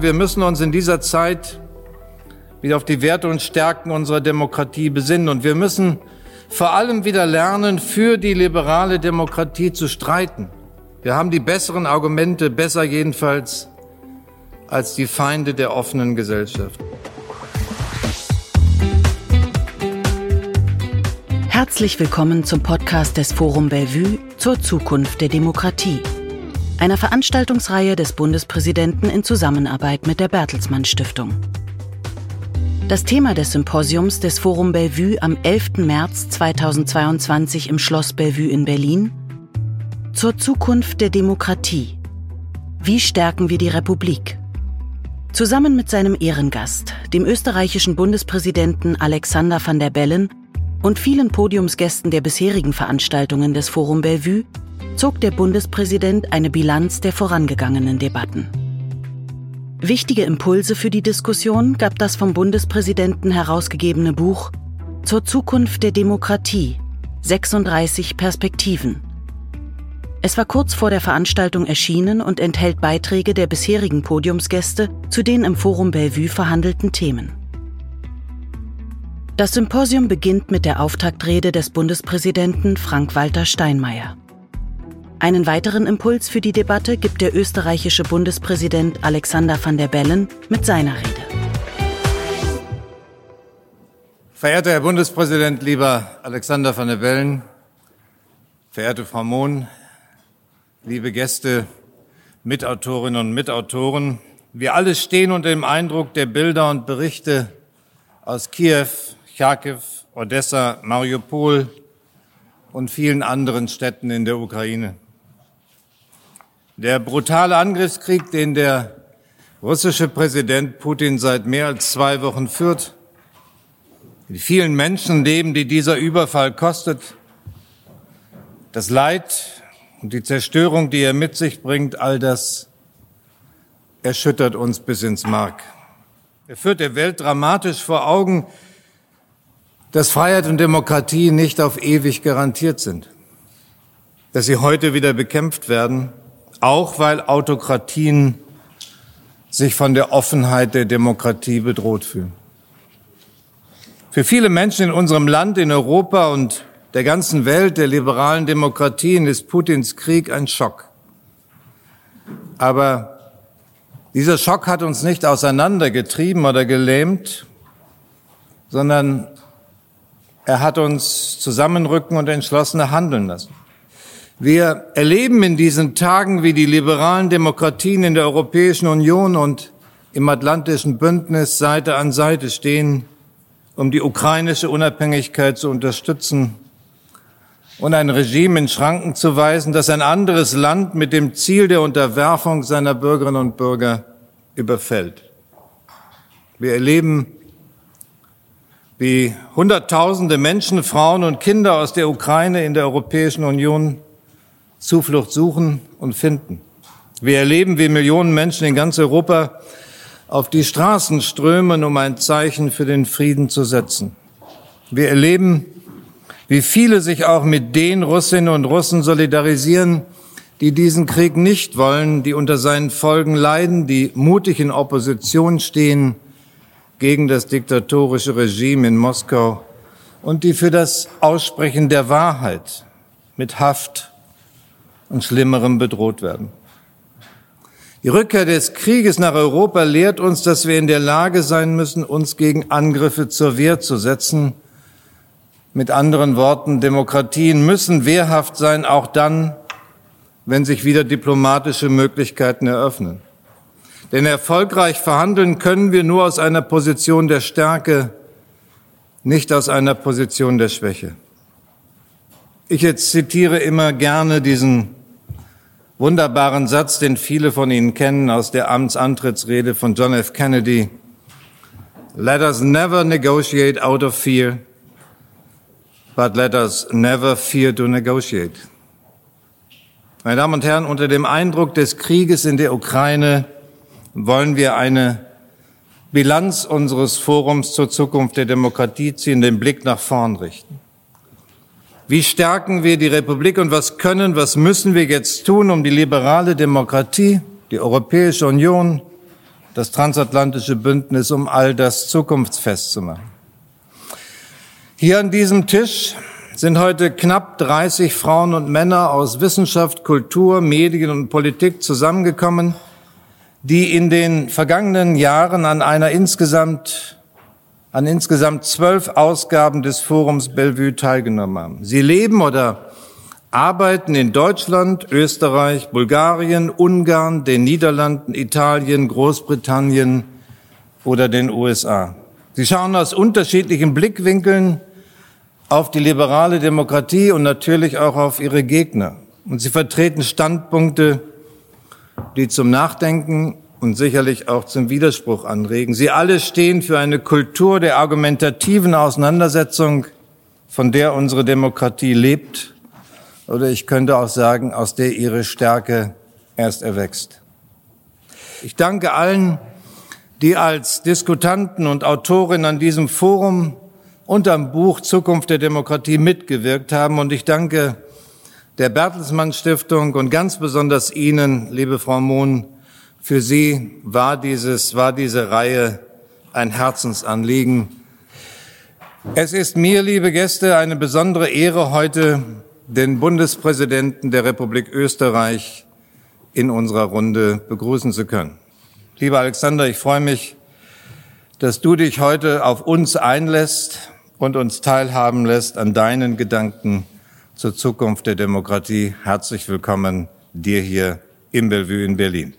Wir müssen uns in dieser Zeit wieder auf die Werte und Stärken unserer Demokratie besinnen. Und wir müssen vor allem wieder lernen, für die liberale Demokratie zu streiten. Wir haben die besseren Argumente, besser jedenfalls als die Feinde der offenen Gesellschaft. Herzlich willkommen zum Podcast des Forum Bellevue zur Zukunft der Demokratie. Einer Veranstaltungsreihe des Bundespräsidenten in Zusammenarbeit mit der Bertelsmann Stiftung. Das Thema des Symposiums des Forum Bellevue am 11. März 2022 im Schloss Bellevue in Berlin zur Zukunft der Demokratie. Wie stärken wir die Republik? Zusammen mit seinem Ehrengast, dem österreichischen Bundespräsidenten Alexander van der Bellen und vielen Podiumsgästen der bisherigen Veranstaltungen des Forum Bellevue zog der Bundespräsident eine Bilanz der vorangegangenen Debatten. Wichtige Impulse für die Diskussion gab das vom Bundespräsidenten herausgegebene Buch Zur Zukunft der Demokratie 36 Perspektiven. Es war kurz vor der Veranstaltung erschienen und enthält Beiträge der bisherigen Podiumsgäste zu den im Forum Bellevue verhandelten Themen. Das Symposium beginnt mit der Auftaktrede des Bundespräsidenten Frank-Walter Steinmeier. Einen weiteren Impuls für die Debatte gibt der österreichische Bundespräsident Alexander van der Bellen mit seiner Rede. Verehrter Herr Bundespräsident, lieber Alexander van der Bellen, verehrte Frau Mohn, liebe Gäste, Mitautorinnen und Mitautoren, wir alle stehen unter dem Eindruck der Bilder und Berichte aus Kiew, Charkiw, Odessa, Mariupol und vielen anderen Städten in der Ukraine. Der brutale Angriffskrieg, den der russische Präsident Putin seit mehr als zwei Wochen führt, die vielen Menschenleben, die dieser Überfall kostet, das Leid und die Zerstörung, die er mit sich bringt, all das erschüttert uns bis ins Mark. Er führt der Welt dramatisch vor Augen, dass Freiheit und Demokratie nicht auf ewig garantiert sind, dass sie heute wieder bekämpft werden, auch weil Autokratien sich von der Offenheit der Demokratie bedroht fühlen. Für viele Menschen in unserem Land, in Europa und der ganzen Welt, der liberalen Demokratien, ist Putins Krieg ein Schock. Aber dieser Schock hat uns nicht auseinandergetrieben oder gelähmt, sondern er hat uns zusammenrücken und entschlossener handeln lassen. Wir erleben in diesen Tagen, wie die liberalen Demokratien in der Europäischen Union und im Atlantischen Bündnis Seite an Seite stehen, um die ukrainische Unabhängigkeit zu unterstützen und ein Regime in Schranken zu weisen, das ein anderes Land mit dem Ziel der Unterwerfung seiner Bürgerinnen und Bürger überfällt. Wir erleben wie Hunderttausende Menschen, Frauen und Kinder aus der Ukraine in der Europäischen Union Zuflucht suchen und finden. Wir erleben, wie Millionen Menschen in ganz Europa auf die Straßen strömen, um ein Zeichen für den Frieden zu setzen. Wir erleben, wie viele sich auch mit den Russinnen und Russen solidarisieren, die diesen Krieg nicht wollen, die unter seinen Folgen leiden, die mutig in Opposition stehen gegen das diktatorische Regime in Moskau und die für das Aussprechen der Wahrheit mit Haft und Schlimmerem bedroht werden. Die Rückkehr des Krieges nach Europa lehrt uns, dass wir in der Lage sein müssen, uns gegen Angriffe zur Wehr zu setzen. Mit anderen Worten, Demokratien müssen wehrhaft sein, auch dann, wenn sich wieder diplomatische Möglichkeiten eröffnen. Denn erfolgreich verhandeln können wir nur aus einer Position der Stärke, nicht aus einer Position der Schwäche. Ich jetzt zitiere immer gerne diesen wunderbaren Satz, den viele von Ihnen kennen aus der Amtsantrittsrede von John F. Kennedy. Let us never negotiate out of fear, but let us never fear to negotiate. Meine Damen und Herren, unter dem Eindruck des Krieges in der Ukraine wollen wir eine Bilanz unseres Forums zur Zukunft der Demokratie ziehen, den Blick nach vorn richten. Wie stärken wir die Republik und was können, was müssen wir jetzt tun, um die liberale Demokratie, die Europäische Union, das transatlantische Bündnis, um all das zukunftsfest zu machen. Hier an diesem Tisch sind heute knapp 30 Frauen und Männer aus Wissenschaft, Kultur, Medien und Politik zusammengekommen, die in den vergangenen Jahren an einer insgesamt an insgesamt zwölf Ausgaben des Forums Bellevue teilgenommen haben. Sie leben oder arbeiten in Deutschland, Österreich, Bulgarien, Ungarn, den Niederlanden, Italien, Großbritannien oder den USA. Sie schauen aus unterschiedlichen Blickwinkeln auf die liberale Demokratie und natürlich auch auf ihre Gegner. Und sie vertreten Standpunkte, die zum Nachdenken und sicherlich auch zum Widerspruch anregen. Sie alle stehen für eine Kultur der argumentativen Auseinandersetzung, von der unsere Demokratie lebt, oder ich könnte auch sagen, aus der ihre Stärke erst erwächst. Ich danke allen, die als Diskutanten und Autorin an diesem Forum und am Buch Zukunft der Demokratie mitgewirkt haben. Und ich danke der Bertelsmann Stiftung und ganz besonders Ihnen, liebe Frau Mohn, für Sie war dieses, war diese Reihe ein Herzensanliegen. Es ist mir, liebe Gäste, eine besondere Ehre, heute den Bundespräsidenten der Republik Österreich in unserer Runde begrüßen zu können. Lieber Alexander, ich freue mich, dass du dich heute auf uns einlässt und uns teilhaben lässt an deinen Gedanken zur Zukunft der Demokratie. Herzlich willkommen dir hier im Bellevue in Berlin.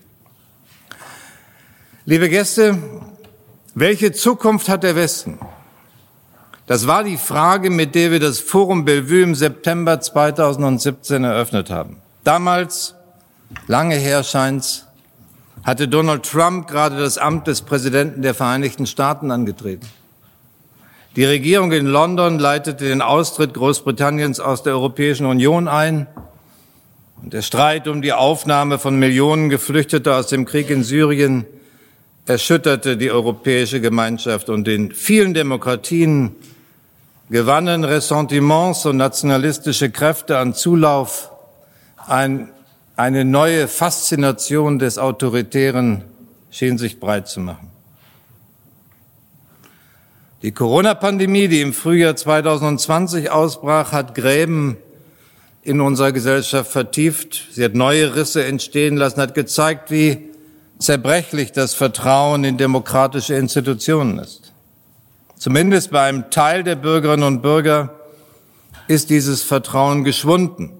Liebe Gäste, welche Zukunft hat der Westen? Das war die Frage, mit der wir das Forum Bellevue im September 2017 eröffnet haben. Damals, lange her scheint's, hatte Donald Trump gerade das Amt des Präsidenten der Vereinigten Staaten angetreten. Die Regierung in London leitete den Austritt Großbritanniens aus der Europäischen Union ein. Und der Streit um die Aufnahme von Millionen Geflüchteter aus dem Krieg in Syrien erschütterte die europäische Gemeinschaft und in vielen Demokratien gewannen Ressentiments und nationalistische Kräfte an Zulauf. Ein, eine neue Faszination des Autoritären schien sich breit zu machen. Die Corona-Pandemie, die im Frühjahr 2020 ausbrach, hat Gräben in unserer Gesellschaft vertieft. Sie hat neue Risse entstehen lassen, hat gezeigt, wie zerbrechlich das Vertrauen in demokratische Institutionen ist. Zumindest bei einem Teil der Bürgerinnen und Bürger ist dieses Vertrauen geschwunden.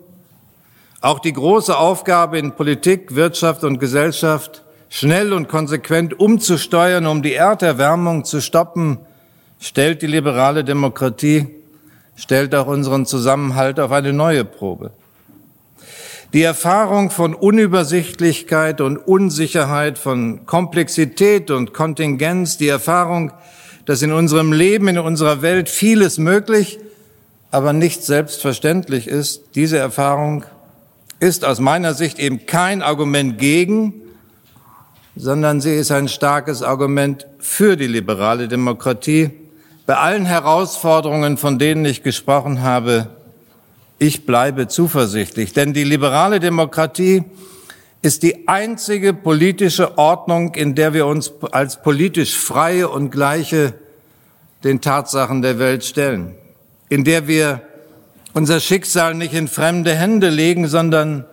Auch die große Aufgabe in Politik, Wirtschaft und Gesellschaft, schnell und konsequent umzusteuern, um die Erderwärmung zu stoppen, stellt die liberale Demokratie, stellt auch unseren Zusammenhalt auf eine neue Probe. Die Erfahrung von Unübersichtlichkeit und Unsicherheit, von Komplexität und Kontingenz, die Erfahrung, dass in unserem Leben, in unserer Welt vieles möglich, aber nicht selbstverständlich ist, diese Erfahrung ist aus meiner Sicht eben kein Argument gegen, sondern sie ist ein starkes Argument für die liberale Demokratie. Bei allen Herausforderungen, von denen ich gesprochen habe, ich bleibe zuversichtlich, denn die liberale Demokratie ist die einzige politische Ordnung, in der wir uns als politisch freie und gleiche den Tatsachen der Welt stellen, in der wir unser Schicksal nicht in fremde Hände legen, sondern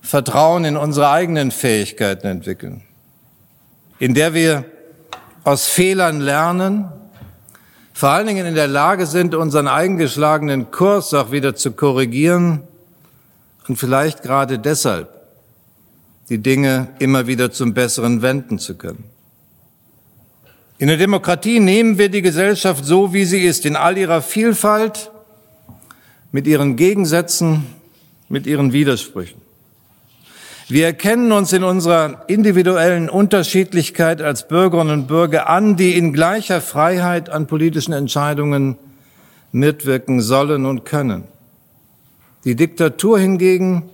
Vertrauen in unsere eigenen Fähigkeiten entwickeln, in der wir aus Fehlern lernen vor allen Dingen in der Lage sind, unseren eingeschlagenen Kurs auch wieder zu korrigieren und vielleicht gerade deshalb die Dinge immer wieder zum Besseren wenden zu können. In der Demokratie nehmen wir die Gesellschaft so, wie sie ist, in all ihrer Vielfalt, mit ihren Gegensätzen, mit ihren Widersprüchen. Wir erkennen uns in unserer individuellen Unterschiedlichkeit als Bürgerinnen und Bürger an, die in gleicher Freiheit an politischen Entscheidungen mitwirken sollen und können. Die Diktatur hingegen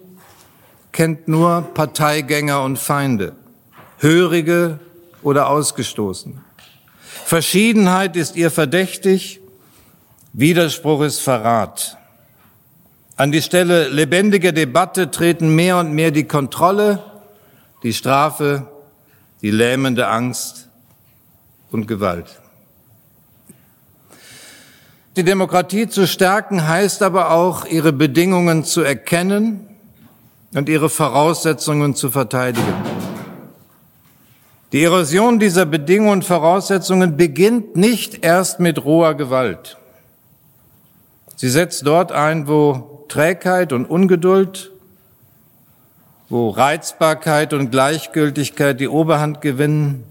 kennt nur Parteigänger und Feinde, Hörige oder Ausgestoßen. Verschiedenheit ist ihr verdächtig, Widerspruch ist Verrat. An die Stelle lebendiger Debatte treten mehr und mehr die Kontrolle, die Strafe, die lähmende Angst und Gewalt. Die Demokratie zu stärken heißt aber auch, ihre Bedingungen zu erkennen und ihre Voraussetzungen zu verteidigen. Die Erosion dieser Bedingungen und Voraussetzungen beginnt nicht erst mit roher Gewalt. Sie setzt dort ein, wo Trägheit und Ungeduld, wo Reizbarkeit und Gleichgültigkeit die Oberhand gewinnen,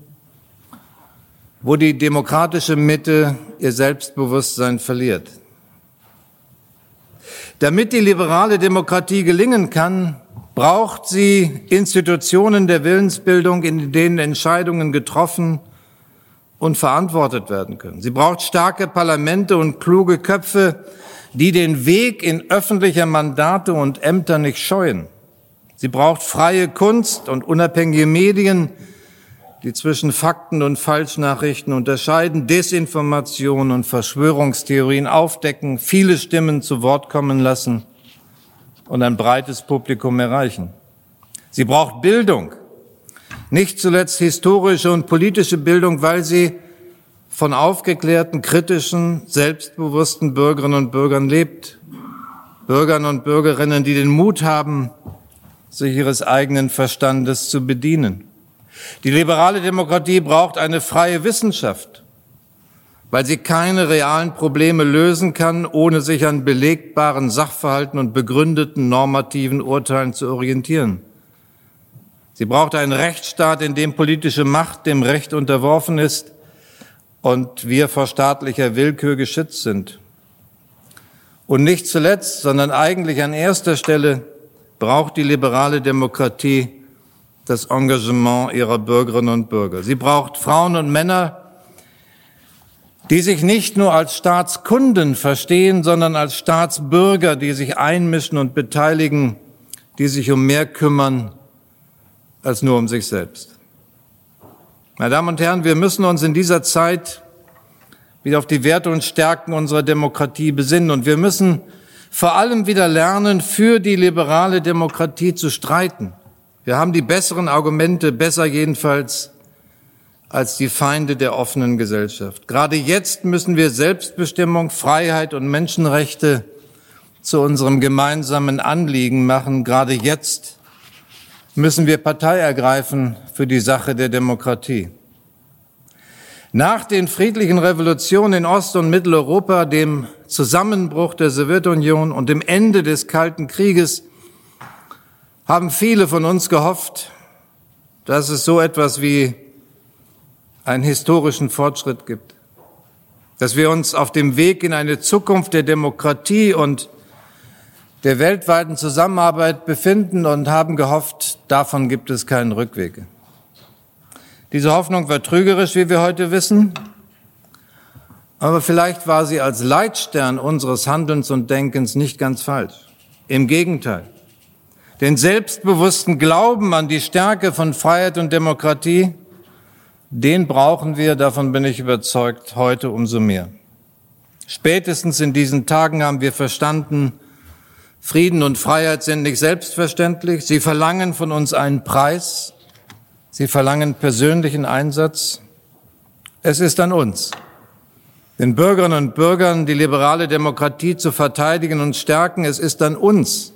wo die demokratische Mitte ihr Selbstbewusstsein verliert. Damit die liberale Demokratie gelingen kann, braucht sie Institutionen der Willensbildung, in denen Entscheidungen getroffen und verantwortet werden können. Sie braucht starke Parlamente und kluge Köpfe, die den Weg in öffentliche Mandate und Ämter nicht scheuen. Sie braucht freie Kunst und unabhängige Medien, die zwischen Fakten und Falschnachrichten unterscheiden, Desinformation und Verschwörungstheorien aufdecken, viele Stimmen zu Wort kommen lassen und ein breites Publikum erreichen. Sie braucht Bildung, nicht zuletzt historische und politische Bildung, weil sie von aufgeklärten, kritischen, selbstbewussten Bürgerinnen und Bürgern lebt. Bürgern und Bürgerinnen, die den Mut haben, sich ihres eigenen Verstandes zu bedienen. Die liberale Demokratie braucht eine freie Wissenschaft, weil sie keine realen Probleme lösen kann, ohne sich an belegbaren Sachverhalten und begründeten normativen Urteilen zu orientieren. Sie braucht einen Rechtsstaat, in dem politische Macht dem Recht unterworfen ist und wir vor staatlicher Willkür geschützt sind. Und nicht zuletzt, sondern eigentlich an erster Stelle braucht die liberale Demokratie das Engagement ihrer Bürgerinnen und Bürger. Sie braucht Frauen und Männer, die sich nicht nur als Staatskunden verstehen, sondern als Staatsbürger, die sich einmischen und beteiligen, die sich um mehr kümmern als nur um sich selbst. Meine Damen und Herren, wir müssen uns in dieser Zeit wieder auf die Werte und Stärken unserer Demokratie besinnen und wir müssen vor allem wieder lernen, für die liberale Demokratie zu streiten. Wir haben die besseren Argumente, besser jedenfalls als die Feinde der offenen Gesellschaft. Gerade jetzt müssen wir Selbstbestimmung, Freiheit und Menschenrechte zu unserem gemeinsamen Anliegen machen. Gerade jetzt müssen wir Partei ergreifen für die Sache der Demokratie. Nach den friedlichen Revolutionen in Ost- und Mitteleuropa, dem Zusammenbruch der Sowjetunion und dem Ende des Kalten Krieges haben viele von uns gehofft, dass es so etwas wie einen historischen Fortschritt gibt, dass wir uns auf dem Weg in eine Zukunft der Demokratie und der weltweiten Zusammenarbeit befinden und haben gehofft, davon gibt es keinen Rückweg. Diese Hoffnung war trügerisch, wie wir heute wissen, aber vielleicht war sie als Leitstern unseres Handelns und Denkens nicht ganz falsch. Im Gegenteil den selbstbewussten Glauben an die Stärke von Freiheit und Demokratie, den brauchen wir, davon bin ich überzeugt, heute umso mehr. Spätestens in diesen Tagen haben wir verstanden, Frieden und Freiheit sind nicht selbstverständlich. Sie verlangen von uns einen Preis. Sie verlangen persönlichen Einsatz. Es ist an uns, den Bürgerinnen und Bürgern die liberale Demokratie zu verteidigen und stärken. Es ist an uns,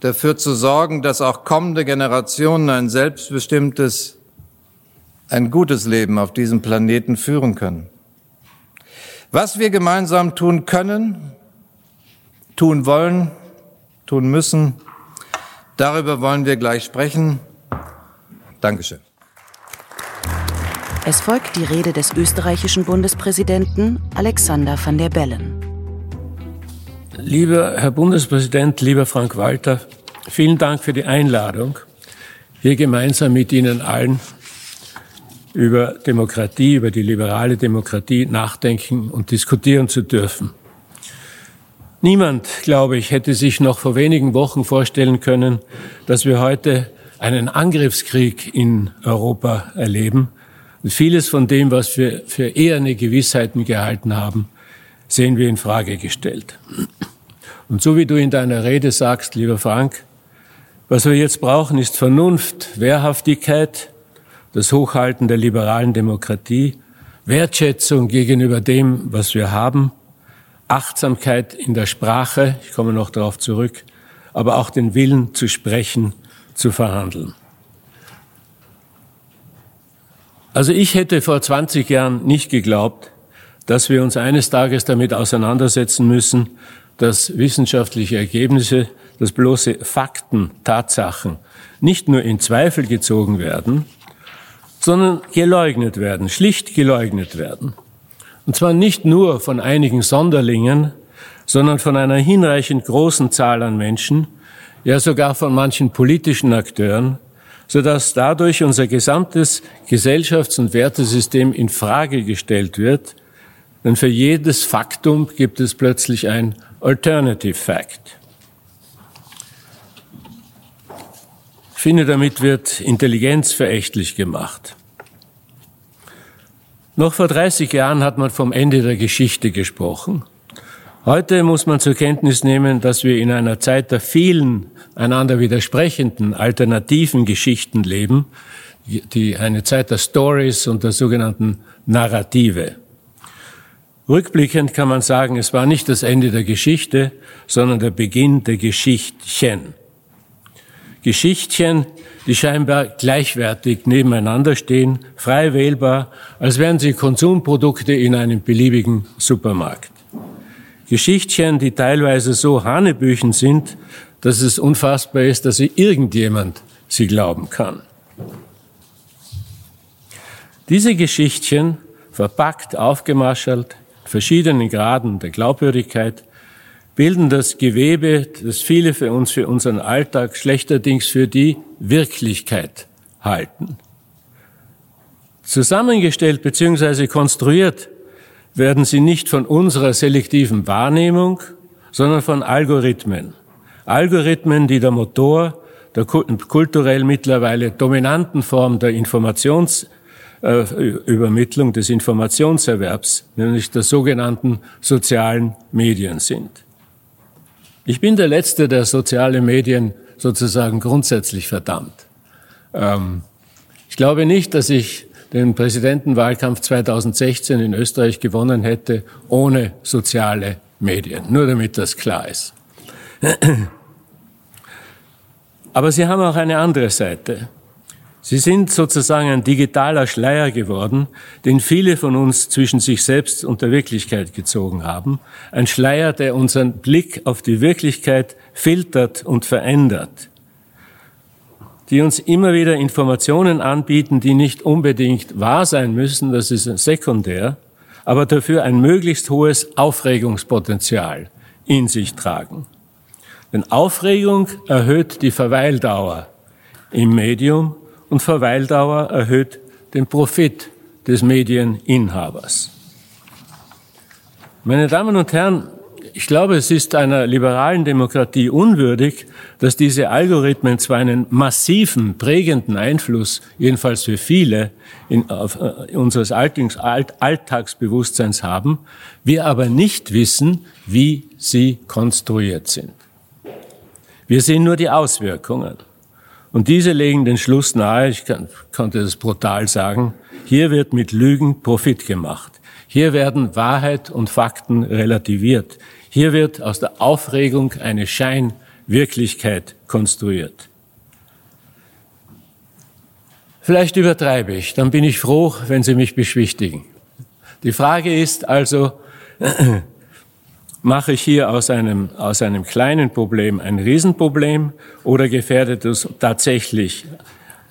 dafür zu sorgen, dass auch kommende Generationen ein selbstbestimmtes, ein gutes Leben auf diesem Planeten führen können. Was wir gemeinsam tun können, tun wollen, tun müssen, darüber wollen wir gleich sprechen. Dankeschön. Es folgt die Rede des österreichischen Bundespräsidenten Alexander van der Bellen. Lieber Herr Bundespräsident, lieber Frank Walter, vielen Dank für die Einladung, hier gemeinsam mit Ihnen allen über Demokratie, über die liberale Demokratie nachdenken und diskutieren zu dürfen. Niemand, glaube ich, hätte sich noch vor wenigen Wochen vorstellen können, dass wir heute einen Angriffskrieg in Europa erleben. Und vieles von dem, was wir für eher eine Gewissheiten gehalten haben, sehen wir in Frage gestellt. Und so wie du in deiner Rede sagst, lieber Frank, was wir jetzt brauchen, ist Vernunft, Wehrhaftigkeit, das Hochhalten der liberalen Demokratie, Wertschätzung gegenüber dem, was wir haben, Achtsamkeit in der Sprache, ich komme noch darauf zurück, aber auch den Willen zu sprechen, zu verhandeln. Also ich hätte vor 20 Jahren nicht geglaubt, dass wir uns eines Tages damit auseinandersetzen müssen, dass wissenschaftliche Ergebnisse, dass bloße Fakten, Tatsachen nicht nur in Zweifel gezogen werden, sondern geleugnet werden, schlicht geleugnet werden. Und zwar nicht nur von einigen Sonderlingen, sondern von einer hinreichend großen Zahl an Menschen, ja sogar von manchen politischen Akteuren, sodass dadurch unser gesamtes Gesellschafts- und Wertesystem in Frage gestellt wird, denn für jedes Faktum gibt es plötzlich ein Alternative Fact. Ich finde, damit wird Intelligenz verächtlich gemacht. Noch vor 30 Jahren hat man vom Ende der Geschichte gesprochen. Heute muss man zur Kenntnis nehmen, dass wir in einer Zeit der vielen einander widersprechenden alternativen Geschichten leben, die eine Zeit der Stories und der sogenannten Narrative. Rückblickend kann man sagen, es war nicht das Ende der Geschichte, sondern der Beginn der Geschichtchen. Geschichtchen, die scheinbar gleichwertig nebeneinander stehen, frei wählbar, als wären sie Konsumprodukte in einem beliebigen Supermarkt. Geschichtchen, die teilweise so hanebüchen sind, dass es unfassbar ist, dass sie irgendjemand sie glauben kann. Diese Geschichtchen, verpackt, aufgemaschelt, verschiedenen Graden der Glaubwürdigkeit, bilden das Gewebe, das viele für uns, für unseren Alltag schlechterdings für die Wirklichkeit halten. Zusammengestellt bzw. konstruiert werden sie nicht von unserer selektiven Wahrnehmung, sondern von Algorithmen. Algorithmen, die der Motor der kulturell mittlerweile dominanten Form der Informationsübermittlung, des Informationserwerbs, nämlich der sogenannten sozialen Medien sind. Ich bin der Letzte, der soziale Medien sozusagen grundsätzlich verdammt. Ähm, ich glaube nicht, dass ich den Präsidentenwahlkampf 2016 in Österreich gewonnen hätte ohne soziale Medien. Nur damit das klar ist. Aber sie haben auch eine andere Seite. Sie sind sozusagen ein digitaler Schleier geworden, den viele von uns zwischen sich selbst und der Wirklichkeit gezogen haben. Ein Schleier, der unseren Blick auf die Wirklichkeit filtert und verändert die uns immer wieder Informationen anbieten, die nicht unbedingt wahr sein müssen, das ist sekundär, aber dafür ein möglichst hohes Aufregungspotenzial in sich tragen. Denn Aufregung erhöht die Verweildauer im Medium und Verweildauer erhöht den Profit des Medieninhabers. Meine Damen und Herren, ich glaube, es ist einer liberalen Demokratie unwürdig, dass diese Algorithmen zwar einen massiven, prägenden Einfluss, jedenfalls für viele, in, auf, äh, unseres Alltags, Alltagsbewusstseins haben, wir aber nicht wissen, wie sie konstruiert sind. Wir sehen nur die Auswirkungen. Und diese legen den Schluss nahe, ich kann, konnte das brutal sagen, hier wird mit Lügen Profit gemacht. Hier werden Wahrheit und Fakten relativiert. Hier wird aus der Aufregung eine Scheinwirklichkeit konstruiert. Vielleicht übertreibe ich, dann bin ich froh, wenn Sie mich beschwichtigen. Die Frage ist also, mache ich hier aus einem, aus einem kleinen Problem ein Riesenproblem oder gefährdet es tatsächlich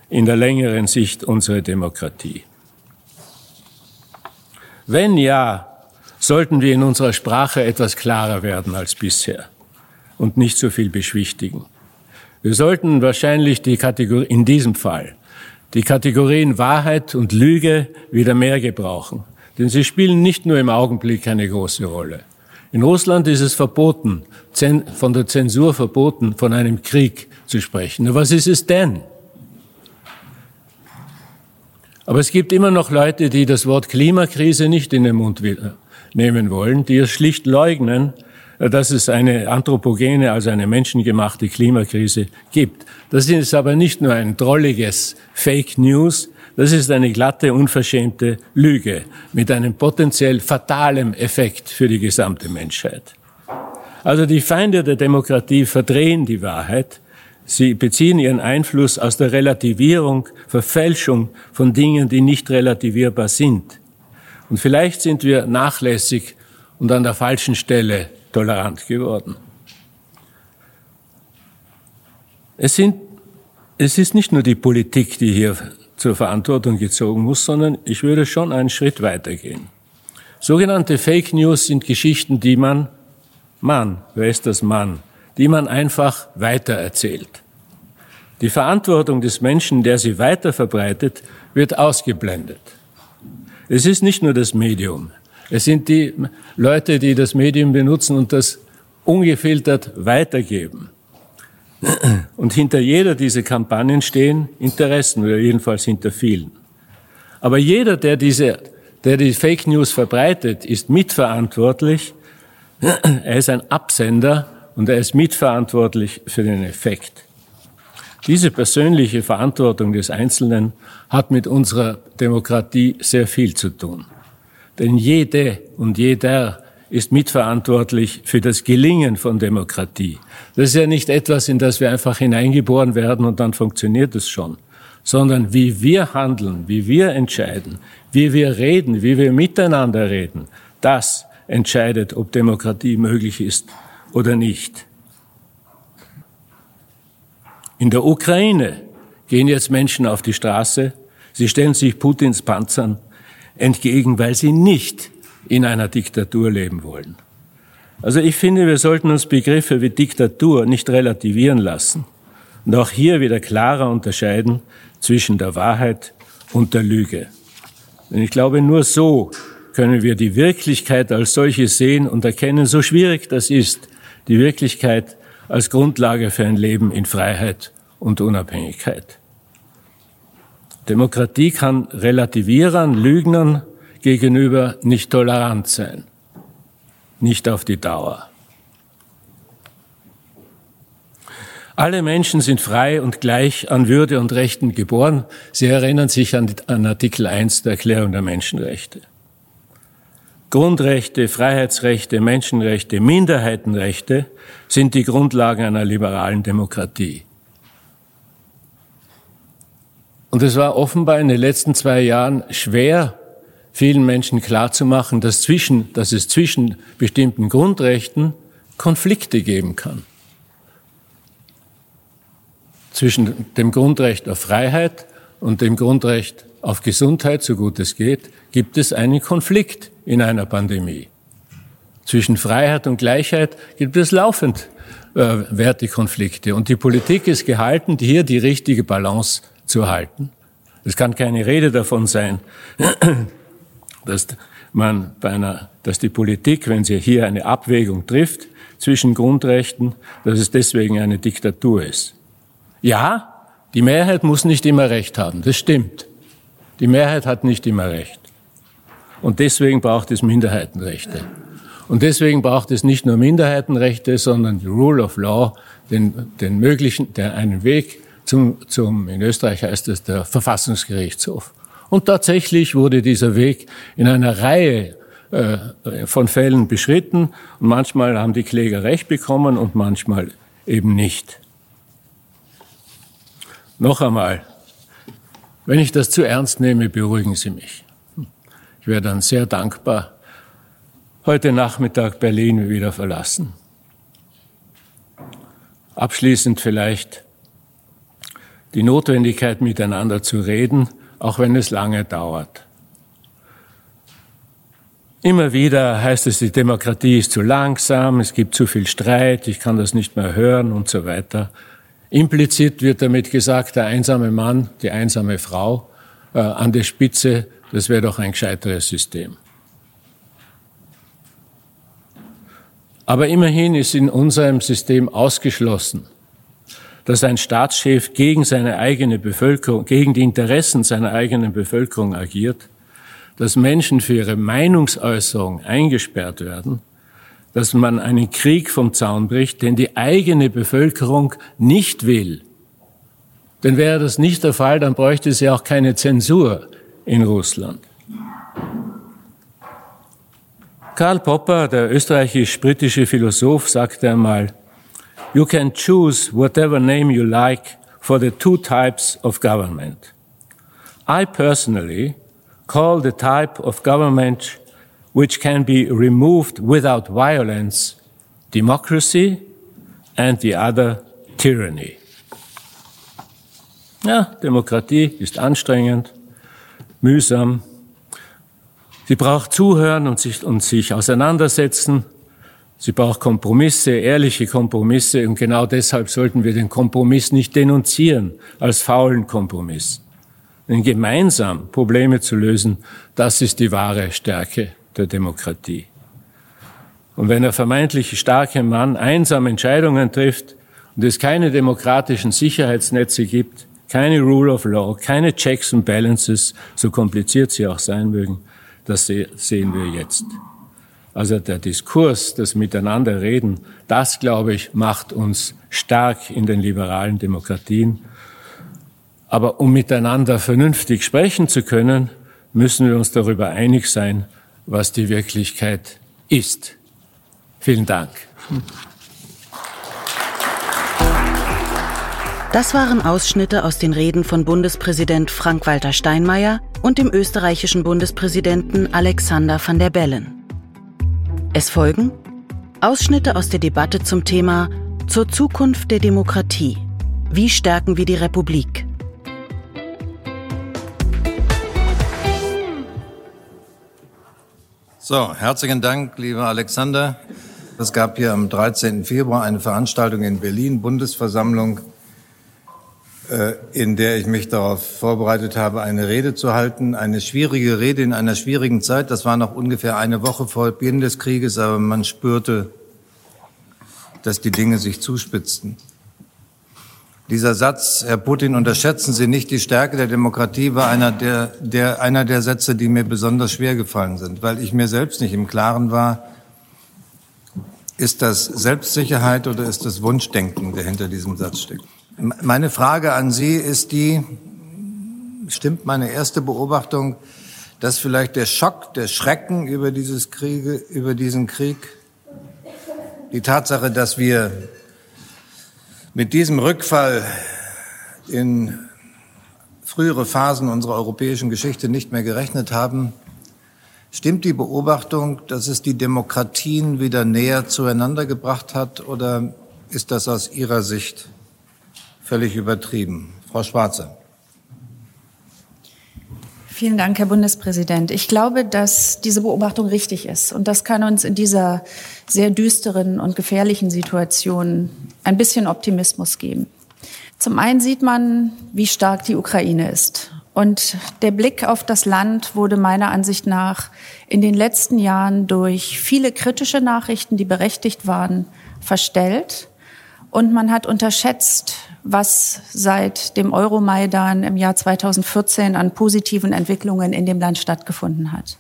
in der längeren Sicht unsere Demokratie? Wenn ja, sollten wir in unserer Sprache etwas klarer werden als bisher und nicht so viel beschwichtigen. Wir sollten wahrscheinlich die Kategorie, in diesem Fall, die Kategorien Wahrheit und Lüge wieder mehr gebrauchen. Denn sie spielen nicht nur im Augenblick eine große Rolle. In Russland ist es verboten, von der Zensur verboten, von einem Krieg zu sprechen. Nur was ist es denn? Aber es gibt immer noch Leute, die das Wort Klimakrise nicht in den Mund nehmen wollen, die es schlicht leugnen, dass es eine anthropogene, also eine menschengemachte Klimakrise gibt. Das ist aber nicht nur ein drolliges Fake News, Das ist eine glatte, unverschämte Lüge mit einem potenziell fatalen Effekt für die gesamte Menschheit. Also die Feinde der Demokratie verdrehen die Wahrheit. Sie beziehen ihren Einfluss aus der Relativierung, Verfälschung von Dingen, die nicht relativierbar sind. Und vielleicht sind wir nachlässig und an der falschen Stelle tolerant geworden. Es, sind, es ist nicht nur die Politik, die hier zur Verantwortung gezogen muss, sondern ich würde schon einen Schritt weitergehen. Sogenannte Fake News sind Geschichten, die man, Mann, wer ist das Mann, die man einfach weitererzählt. Die Verantwortung des Menschen, der sie weiter verbreitet, wird ausgeblendet. Es ist nicht nur das Medium. Es sind die Leute, die das Medium benutzen und das ungefiltert weitergeben. Und hinter jeder dieser Kampagnen stehen Interessen, oder jedenfalls hinter vielen. Aber jeder, der diese, der die Fake News verbreitet, ist mitverantwortlich. Er ist ein Absender und er ist mitverantwortlich für den Effekt. Diese persönliche Verantwortung des Einzelnen hat mit unserer Demokratie sehr viel zu tun. Denn jede und jeder ist mitverantwortlich für das Gelingen von Demokratie. Das ist ja nicht etwas, in das wir einfach hineingeboren werden und dann funktioniert es schon, sondern wie wir handeln, wie wir entscheiden, wie wir reden, wie wir miteinander reden, das entscheidet, ob Demokratie möglich ist oder nicht. In der Ukraine gehen jetzt Menschen auf die Straße, sie stellen sich Putins Panzern entgegen, weil sie nicht in einer Diktatur leben wollen. Also ich finde, wir sollten uns Begriffe wie Diktatur nicht relativieren lassen und auch hier wieder klarer unterscheiden zwischen der Wahrheit und der Lüge. Denn ich glaube, nur so können wir die Wirklichkeit als solche sehen und erkennen, so schwierig das ist, die Wirklichkeit als Grundlage für ein Leben in Freiheit und Unabhängigkeit. Demokratie kann Relativierern, Lügnern gegenüber nicht tolerant sein. Nicht auf die Dauer. Alle Menschen sind frei und gleich an Würde und Rechten geboren. Sie erinnern sich an, an Artikel 1 der Erklärung der Menschenrechte. Grundrechte, Freiheitsrechte, Menschenrechte, Minderheitenrechte sind die Grundlagen einer liberalen Demokratie. Und es war offenbar in den letzten zwei Jahren schwer, vielen Menschen klarzumachen, dass, zwischen, dass es zwischen bestimmten Grundrechten Konflikte geben kann. Zwischen dem Grundrecht auf Freiheit und dem Grundrecht auf Gesundheit, so gut es geht, gibt es einen Konflikt in einer Pandemie. Zwischen Freiheit und Gleichheit gibt es laufend äh, Wertekonflikte. Und die Politik ist gehalten, hier die richtige Balance zu halten. Es kann keine Rede davon sein, dass man bei einer, dass die Politik, wenn sie hier eine Abwägung trifft zwischen Grundrechten, dass es deswegen eine Diktatur ist. Ja, die Mehrheit muss nicht immer Recht haben. Das stimmt. Die Mehrheit hat nicht immer Recht. Und deswegen braucht es Minderheitenrechte. Und deswegen braucht es nicht nur Minderheitenrechte, sondern die Rule of Law, den, den möglichen, der einen Weg zum, zum, in Österreich heißt es der Verfassungsgerichtshof. Und tatsächlich wurde dieser Weg in einer Reihe äh, von Fällen beschritten. Und manchmal haben die Kläger Recht bekommen und manchmal eben nicht. Noch einmal, wenn ich das zu ernst nehme, beruhigen Sie mich. Ich wäre dann sehr dankbar, heute Nachmittag Berlin wieder verlassen. Abschließend vielleicht die Notwendigkeit, miteinander zu reden auch wenn es lange dauert. Immer wieder heißt es, die Demokratie ist zu langsam, es gibt zu viel Streit, ich kann das nicht mehr hören und so weiter. Implizit wird damit gesagt, der einsame Mann, die einsame Frau äh, an der Spitze, das wäre doch ein gescheiteres System. Aber immerhin ist in unserem System ausgeschlossen, dass ein Staatschef gegen seine eigene Bevölkerung, gegen die Interessen seiner eigenen Bevölkerung agiert, dass Menschen für ihre Meinungsäußerung eingesperrt werden, dass man einen Krieg vom Zaun bricht, den die eigene Bevölkerung nicht will. Denn wäre das nicht der Fall, dann bräuchte ja auch keine Zensur in Russland. Karl Popper, der österreichisch-britische Philosoph, sagte einmal, You can choose whatever name you like for the two types of government. I personally call the type of government which can be removed without violence democracy and the other tyranny. Ja, Demokratie ist anstrengend, mühsam. Sie braucht Zuhören und sich, und sich auseinandersetzen. Sie braucht Kompromisse, ehrliche Kompromisse. Und genau deshalb sollten wir den Kompromiss nicht denunzieren als faulen Kompromiss. Denn gemeinsam Probleme zu lösen, das ist die wahre Stärke der Demokratie. Und wenn der vermeintlich starke Mann einsam Entscheidungen trifft und es keine demokratischen Sicherheitsnetze gibt, keine Rule of Law, keine Checks and Balances, so kompliziert sie auch sein mögen, das sehen wir jetzt. Also der Diskurs, das Miteinanderreden, das, glaube ich, macht uns stark in den liberalen Demokratien. Aber um miteinander vernünftig sprechen zu können, müssen wir uns darüber einig sein, was die Wirklichkeit ist. Vielen Dank. Das waren Ausschnitte aus den Reden von Bundespräsident Frank-Walter Steinmeier und dem österreichischen Bundespräsidenten Alexander van der Bellen. Es folgen Ausschnitte aus der Debatte zum Thema Zur Zukunft der Demokratie. Wie stärken wir die Republik? So, herzlichen Dank, lieber Alexander. Es gab hier am 13. Februar eine Veranstaltung in Berlin, Bundesversammlung, in der ich mich darauf vorbereitet habe, eine Rede zu halten. Eine schwierige Rede in einer schwierigen Zeit. Das war noch ungefähr eine Woche vor Beginn des Krieges, aber man spürte, dass die Dinge sich zuspitzten. Dieser Satz, Herr Putin, unterschätzen Sie nicht die Stärke der Demokratie, war einer der, der, einer der Sätze, die mir besonders schwer gefallen sind, weil ich mir selbst nicht im Klaren war, ist das Selbstsicherheit oder ist das Wunschdenken, der hinter diesem Satz steckt. Meine Frage an Sie ist die, stimmt meine erste Beobachtung, dass vielleicht der Schock, der Schrecken über dieses Kriege, über diesen Krieg, die Tatsache, dass wir mit diesem Rückfall in frühere Phasen unserer europäischen Geschichte nicht mehr gerechnet haben, stimmt die Beobachtung, dass es die Demokratien wieder näher zueinander gebracht hat oder ist das aus Ihrer Sicht völlig übertrieben? Frau Schwarze. Vielen Dank, Herr Bundespräsident. Ich glaube, dass diese Beobachtung richtig ist. Und das kann uns in dieser sehr düsteren und gefährlichen Situation ein bisschen Optimismus geben. Zum einen sieht man, wie stark die Ukraine ist. Und der Blick auf das Land wurde meiner Ansicht nach in den letzten Jahren durch viele kritische Nachrichten, die berechtigt waren, verstellt. Und man hat unterschätzt, was seit dem Euromaidan im Jahr 2014 an positiven Entwicklungen in dem Land stattgefunden hat.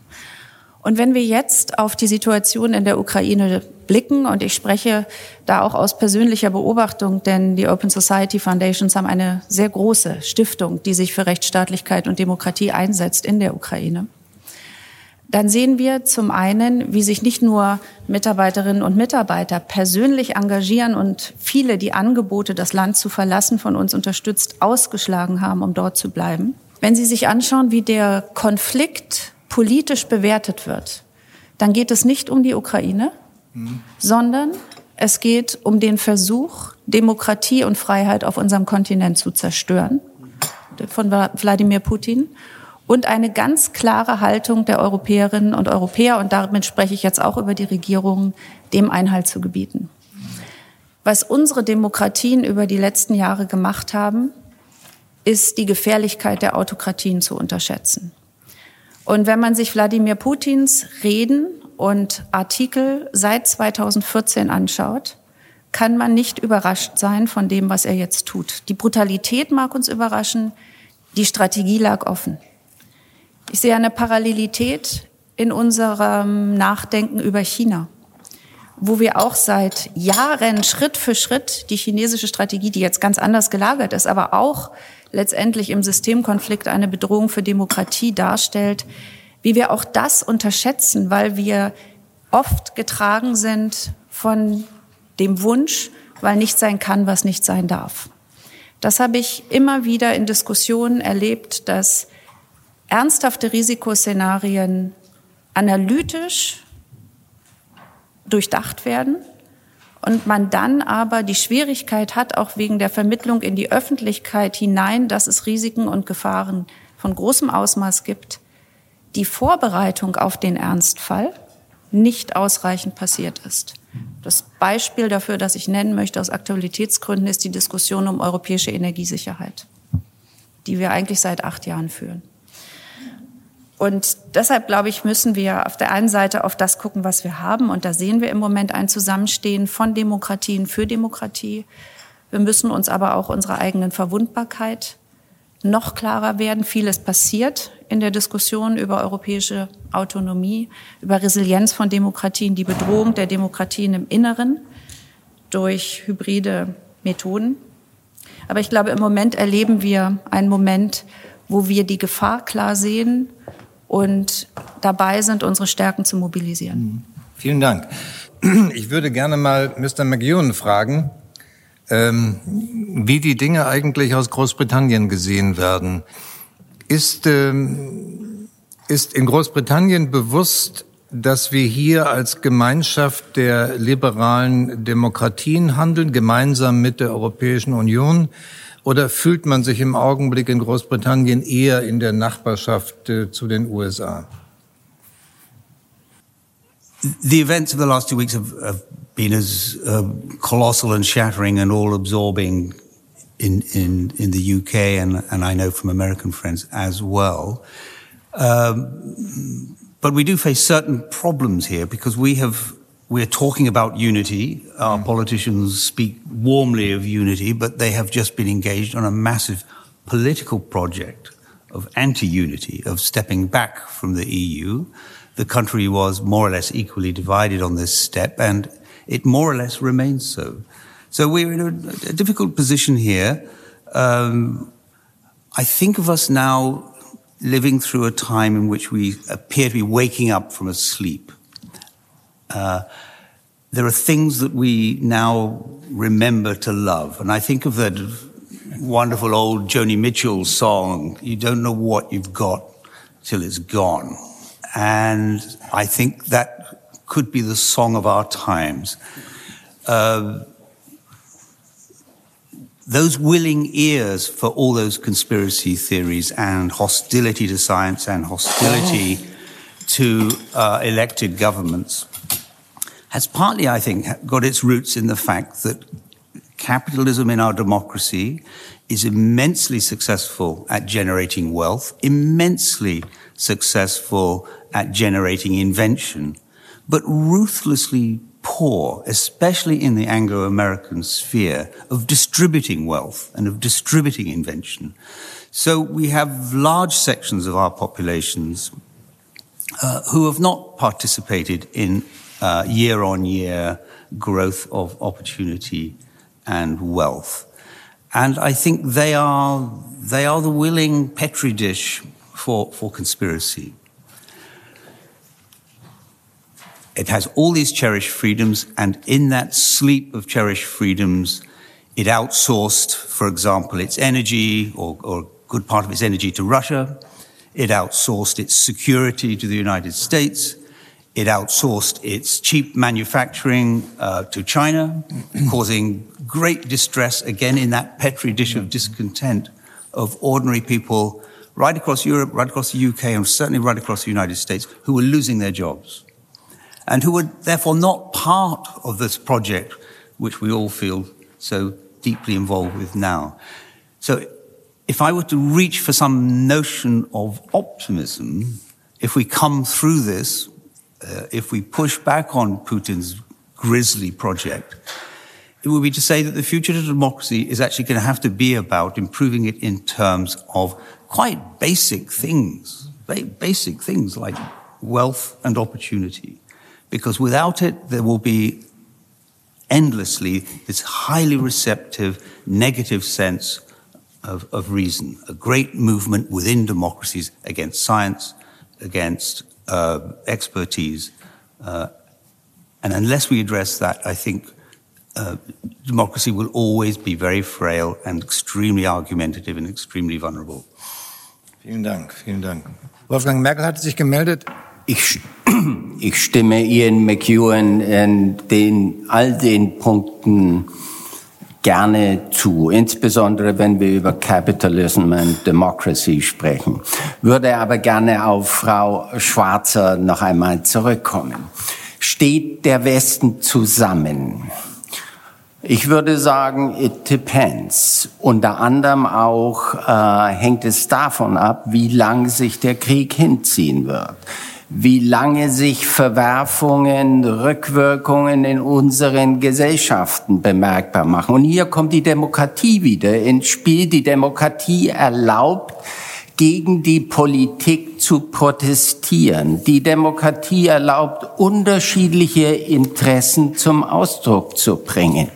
Und wenn wir jetzt auf die Situation in der Ukraine blicken, und ich spreche da auch aus persönlicher Beobachtung, denn die Open Society Foundations haben eine sehr große Stiftung, die sich für Rechtsstaatlichkeit und Demokratie einsetzt in der Ukraine, dann sehen wir zum einen, wie sich nicht nur Mitarbeiterinnen und Mitarbeiter persönlich engagieren und viele die Angebote, das Land zu verlassen, von uns unterstützt, ausgeschlagen haben, um dort zu bleiben. Wenn Sie sich anschauen, wie der Konflikt politisch bewertet wird, dann geht es nicht um die Ukraine, mhm. sondern es geht um den Versuch, Demokratie und Freiheit auf unserem Kontinent zu zerstören von Wladimir Putin und eine ganz klare Haltung der Europäerinnen und Europäer, und damit spreche ich jetzt auch über die Regierungen, dem Einhalt zu gebieten. Was unsere Demokratien über die letzten Jahre gemacht haben, ist die Gefährlichkeit der Autokratien zu unterschätzen. Und wenn man sich Wladimir Putins Reden und Artikel seit 2014 anschaut, kann man nicht überrascht sein von dem, was er jetzt tut. Die Brutalität mag uns überraschen, die Strategie lag offen. Ich sehe eine Parallelität in unserem Nachdenken über China. wo wir auch seit Jahren Schritt für Schritt die chinesische Strategie, die jetzt ganz anders gelagert ist, aber auch letztendlich im Systemkonflikt eine Bedrohung für Demokratie darstellt, wie wir auch das unterschätzen, weil wir oft getragen sind von dem Wunsch, weil nicht sein kann, was nicht sein darf. Das habe ich immer wieder in Diskussionen erlebt, dass ernsthafte Risikoszenarien analytisch durchdacht werden und man dann aber die Schwierigkeit hat, auch wegen der Vermittlung in die Öffentlichkeit hinein, dass es Risiken und Gefahren von großem Ausmaß gibt, die Vorbereitung auf den Ernstfall nicht ausreichend passiert ist. Das Beispiel dafür, das ich nennen möchte aus Aktualitätsgründen, ist die Diskussion um europäische Energiesicherheit, die wir eigentlich seit acht Jahren führen. Und deshalb, glaube ich, müssen wir auf der einen Seite auf das gucken, was wir haben. Und da sehen wir im Moment ein Zusammenstehen von Demokratien für Demokratie. Wir müssen uns aber auch unserer eigenen Verwundbarkeit noch klarer werden. Vieles passiert in der Diskussion über europäische Autonomie, über Resilienz von Demokratien, die Bedrohung der Demokratien im Inneren durch hybride Methoden. Aber ich glaube, im Moment erleben wir einen Moment, wo wir die Gefahr klar sehen und dabei sind, unsere Stärken zu mobilisieren. Mhm. Vielen Dank. Ich würde gerne mal Mr. McEwan fragen, ähm, wie die Dinge eigentlich aus Großbritannien gesehen werden. Ist, ähm, ist in Großbritannien bewusst, dass wir hier als Gemeinschaft der liberalen Demokratien handeln, gemeinsam mit der Europäischen Union? Oder fühlt man sich im Augenblick in Großbritannien eher in der Nachbarschaft äh, zu den USA? The events of the last two weeks have, have been as uh, colossal and shattering and all absorbing in, in, in the UK and, and I know from American friends as well. Um, but we do face certain problems here because we have we're talking about unity. Our mm. politicians speak warmly of unity, but they have just been engaged on a massive political project of anti-unity, of stepping back from the EU. The country was more or less equally divided on this step, and it more or less remains so. So we're in a, a difficult position here. Um, I think of us now living through a time in which we appear to be waking up from a sleep. Uh, there are things that we now remember to love. And I think of that wonderful old Joni Mitchell song, You Don't Know What You've Got Till It's Gone. And I think that could be the song of our times. Uh, those willing ears for all those conspiracy theories and hostility to science and hostility to uh, elected governments has partly, I think, got its roots in the fact that capitalism in our democracy is immensely successful at generating wealth, immensely successful at generating invention, but ruthlessly poor, especially in the Anglo-American sphere, of distributing wealth and of distributing invention. So we have large sections of our populations uh, who have not participated in uh, year on year growth of opportunity and wealth. And I think they are, they are the willing petri dish for, for conspiracy. It has all these cherished freedoms, and in that sleep of cherished freedoms, it outsourced, for example, its energy or, or a good part of its energy to Russia. It outsourced its security to the United States. It outsourced its cheap manufacturing uh, to China, causing great distress again in that petri dish of discontent of ordinary people right across Europe, right across the UK, and certainly right across the United States who were losing their jobs and who were therefore not part of this project which we all feel so deeply involved with now. So if I were to reach for some notion of optimism, if we come through this uh, if we push back on Putin's grisly project, it would be to say that the future of democracy is actually going to have to be about improving it in terms of quite basic things, basic things like wealth and opportunity. Because without it, there will be endlessly this highly receptive, negative sense of, of reason, a great movement within democracies against science, against uh, expertise. Uh, and unless we address that, I think uh, democracy will always be very frail and extremely argumentative and extremely vulnerable. Vielen Dank, vielen Dank. Wolfgang Merkel hat sich gemeldet. Ich, ich stimme Ian McEwen in den, all den Punkten gerne zu, insbesondere wenn wir über Capitalism and Democracy sprechen. Würde aber gerne auf Frau Schwarzer noch einmal zurückkommen. Steht der Westen zusammen? Ich würde sagen, it depends. Unter anderem auch äh, hängt es davon ab, wie lang sich der Krieg hinziehen wird wie lange sich Verwerfungen, Rückwirkungen in unseren Gesellschaften bemerkbar machen. Und hier kommt die Demokratie wieder ins Spiel. Die Demokratie erlaubt, gegen die Politik zu protestieren. Die Demokratie erlaubt, unterschiedliche Interessen zum Ausdruck zu bringen.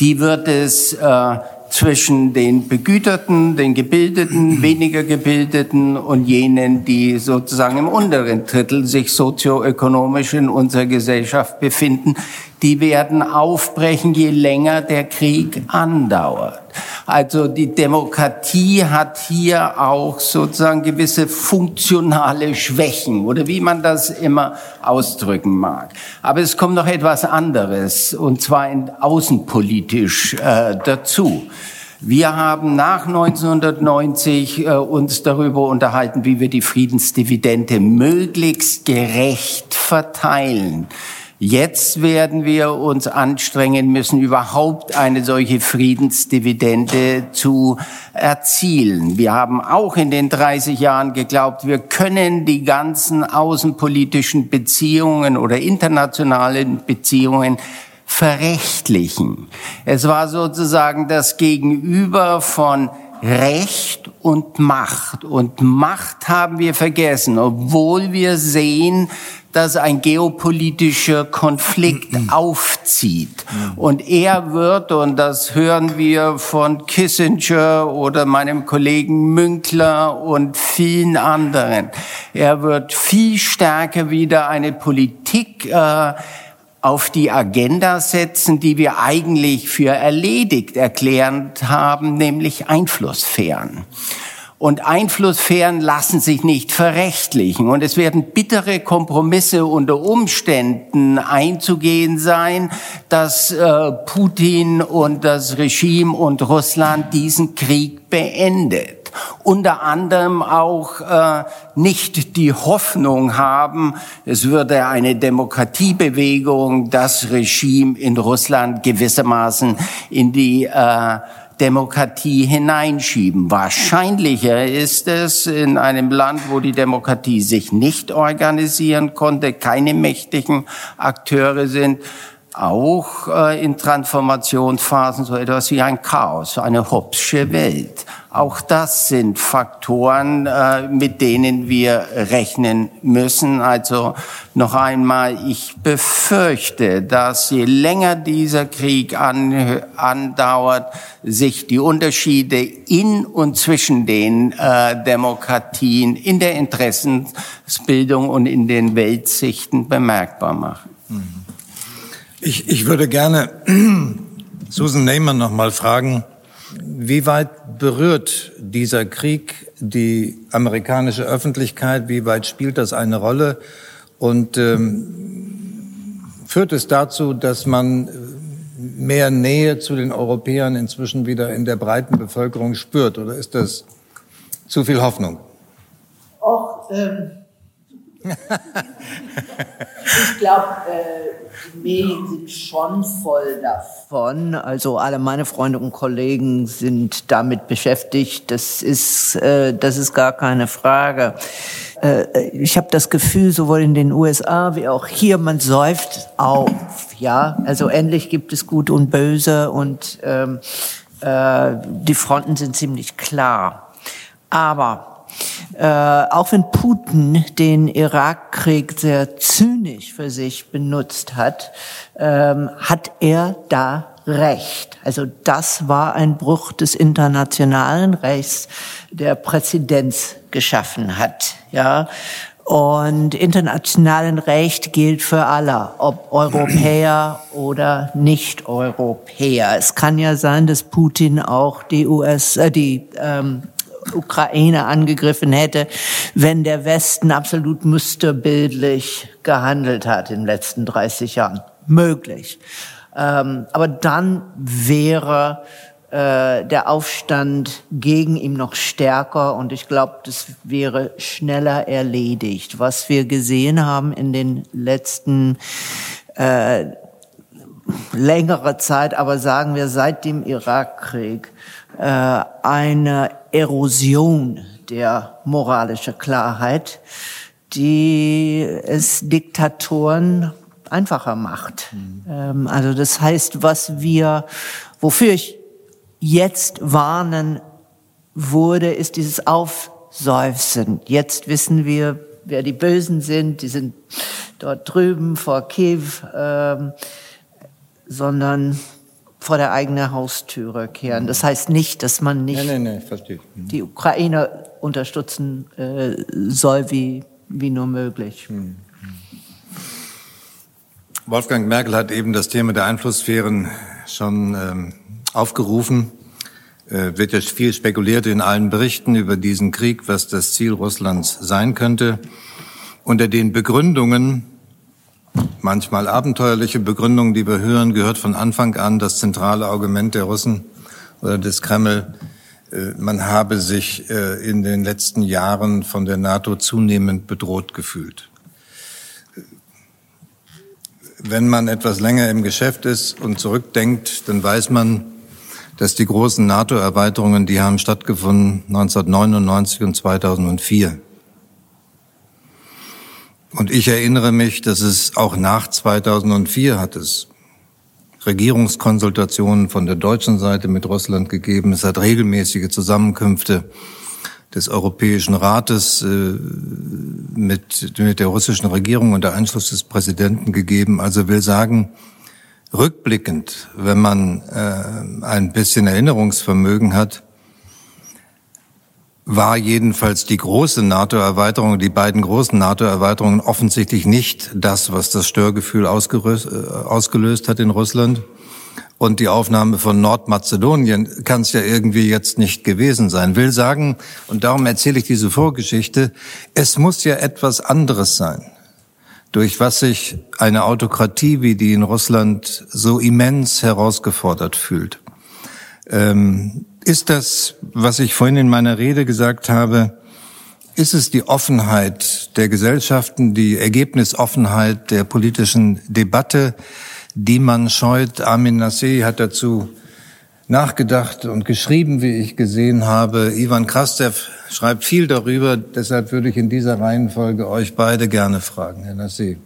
Die wird es äh, zwischen den Begüterten, den Gebildeten, weniger Gebildeten und jenen, die sozusagen im unteren Drittel sich sozioökonomisch in unserer Gesellschaft befinden, die werden aufbrechen, je länger der Krieg andauert. Also die Demokratie hat hier auch sozusagen gewisse funktionale Schwächen oder wie man das immer ausdrücken mag. Aber es kommt noch etwas anderes und zwar in, außenpolitisch äh, dazu. Wir haben nach 1990 äh, uns darüber unterhalten, wie wir die Friedensdividende möglichst gerecht verteilen. Jetzt werden wir uns anstrengen müssen, überhaupt eine solche Friedensdividende zu erzielen. Wir haben auch in den 30 Jahren geglaubt, wir können die ganzen außenpolitischen Beziehungen oder internationalen Beziehungen verrechtlichen. Es war sozusagen das Gegenüber von Recht und Macht. Und Macht haben wir vergessen, obwohl wir sehen, dass ein geopolitischer Konflikt aufzieht. Mhm. Und er wird, und das hören wir von Kissinger oder meinem Kollegen Münkler und vielen anderen, er wird viel stärker wieder eine Politik äh, auf die Agenda setzen, die wir eigentlich für erledigt erklärt haben, nämlich Einflusssphären. Und Einflusssphären lassen sich nicht verrechtlichen. Und es werden bittere Kompromisse unter Umständen einzugehen sein, dass äh, Putin und das Regime und Russland diesen Krieg beendet unter anderem auch äh, nicht die Hoffnung haben, es würde eine Demokratiebewegung das Regime in Russland gewissermaßen in die äh, Demokratie hineinschieben. Wahrscheinlicher ist es in einem Land, wo die Demokratie sich nicht organisieren konnte, keine mächtigen Akteure sind, auch äh, in Transformationsphasen so etwas wie ein Chaos, eine Hobbsche Welt. Auch das sind Faktoren, äh, mit denen wir rechnen müssen. Also noch einmal, ich befürchte, dass je länger dieser Krieg an, andauert, sich die Unterschiede in und zwischen den äh, Demokratien in der Interessensbildung und in den Weltsichten bemerkbar machen. Ich, ich würde gerne Susan Neyman noch mal fragen, wie weit berührt dieser Krieg die amerikanische Öffentlichkeit? Wie weit spielt das eine Rolle? Und ähm, führt es dazu, dass man mehr Nähe zu den Europäern inzwischen wieder in der breiten Bevölkerung spürt? Oder ist das zu viel Hoffnung? Och, ähm, ich glaube, äh, die Medien sind schon voll davon. Also alle meine Freunde und Kollegen sind damit beschäftigt. Das ist, äh, das ist gar keine Frage. Äh, ich habe das Gefühl, sowohl in den USA wie auch hier, man säuft auf. Ja, also endlich gibt es Gut und Böse und ähm, äh, die Fronten sind ziemlich klar. Aber äh, auch wenn Putin den Irakkrieg sehr zynisch für sich benutzt hat, ähm, hat er da Recht. Also das war ein Bruch des internationalen Rechts, der Präzedenz geschaffen hat. Ja, und internationalen Recht gilt für alle, ob Europäer oder Nicht-Europäer. Es kann ja sein, dass Putin auch die US, äh, die ähm, Ukraine angegriffen hätte, wenn der Westen absolut musterbildlich gehandelt hat in den letzten 30 Jahren. Möglich. Ähm, aber dann wäre äh, der Aufstand gegen ihn noch stärker und ich glaube, das wäre schneller erledigt. Was wir gesehen haben in den letzten äh, längere Zeit, aber sagen wir seit dem Irakkrieg, äh, eine Erosion der moralischen Klarheit, die es Diktatoren einfacher macht. Mhm. Ähm, also das heißt, was wir, wofür ich jetzt warnen wurde, ist dieses Aufseufzen. Jetzt wissen wir, wer die Bösen sind. Die sind dort drüben vor Kiew, ähm, sondern vor der eigenen Haustüre kehren. Das heißt nicht, dass man nicht nee, nee, nee, mhm. die Ukraine unterstützen äh, soll, wie, wie nur möglich. Mhm. Wolfgang Merkel hat eben das Thema der Einflusssphären schon ähm, aufgerufen. Äh, wird ja viel spekuliert in allen Berichten über diesen Krieg, was das Ziel Russlands sein könnte. Unter den Begründungen, manchmal abenteuerliche Begründungen, die wir hören, gehört von Anfang an das zentrale Argument der Russen oder des Kreml, äh, man habe sich äh, in den letzten Jahren von der NATO zunehmend bedroht gefühlt. Wenn man etwas länger im Geschäft ist und zurückdenkt, dann weiß man, dass die großen NATO-Erweiterungen, die haben stattgefunden 1999 und 2004. Und ich erinnere mich, dass es auch nach 2004 hat es Regierungskonsultationen von der deutschen Seite mit Russland gegeben. Es hat regelmäßige Zusammenkünfte des Europäischen Rates äh, mit, mit der russischen Regierung unter Einschluss des Präsidenten gegeben. Also will sagen, rückblickend, wenn man äh, ein bisschen Erinnerungsvermögen hat, war jedenfalls die große NATO-Erweiterung, die beiden großen NATO-Erweiterungen offensichtlich nicht das, was das Störgefühl ausgelöst, äh, ausgelöst hat in Russland. Und die Aufnahme von Nordmazedonien kann es ja irgendwie jetzt nicht gewesen sein. Will sagen, und darum erzähle ich diese Vorgeschichte, es muss ja etwas anderes sein durch was sich eine Autokratie wie die in Russland so immens herausgefordert fühlt. Ähm, ist das, was ich vorhin in meiner Rede gesagt habe, ist es die Offenheit der Gesellschaften, die Ergebnisoffenheit der politischen Debatte, die man scheut? Armin Nassé hat dazu nachgedacht und geschrieben, wie ich gesehen habe. Ivan Krastev schreibt viel darüber. Deshalb würde ich in dieser Reihenfolge euch beide gerne fragen, Herr Nassé.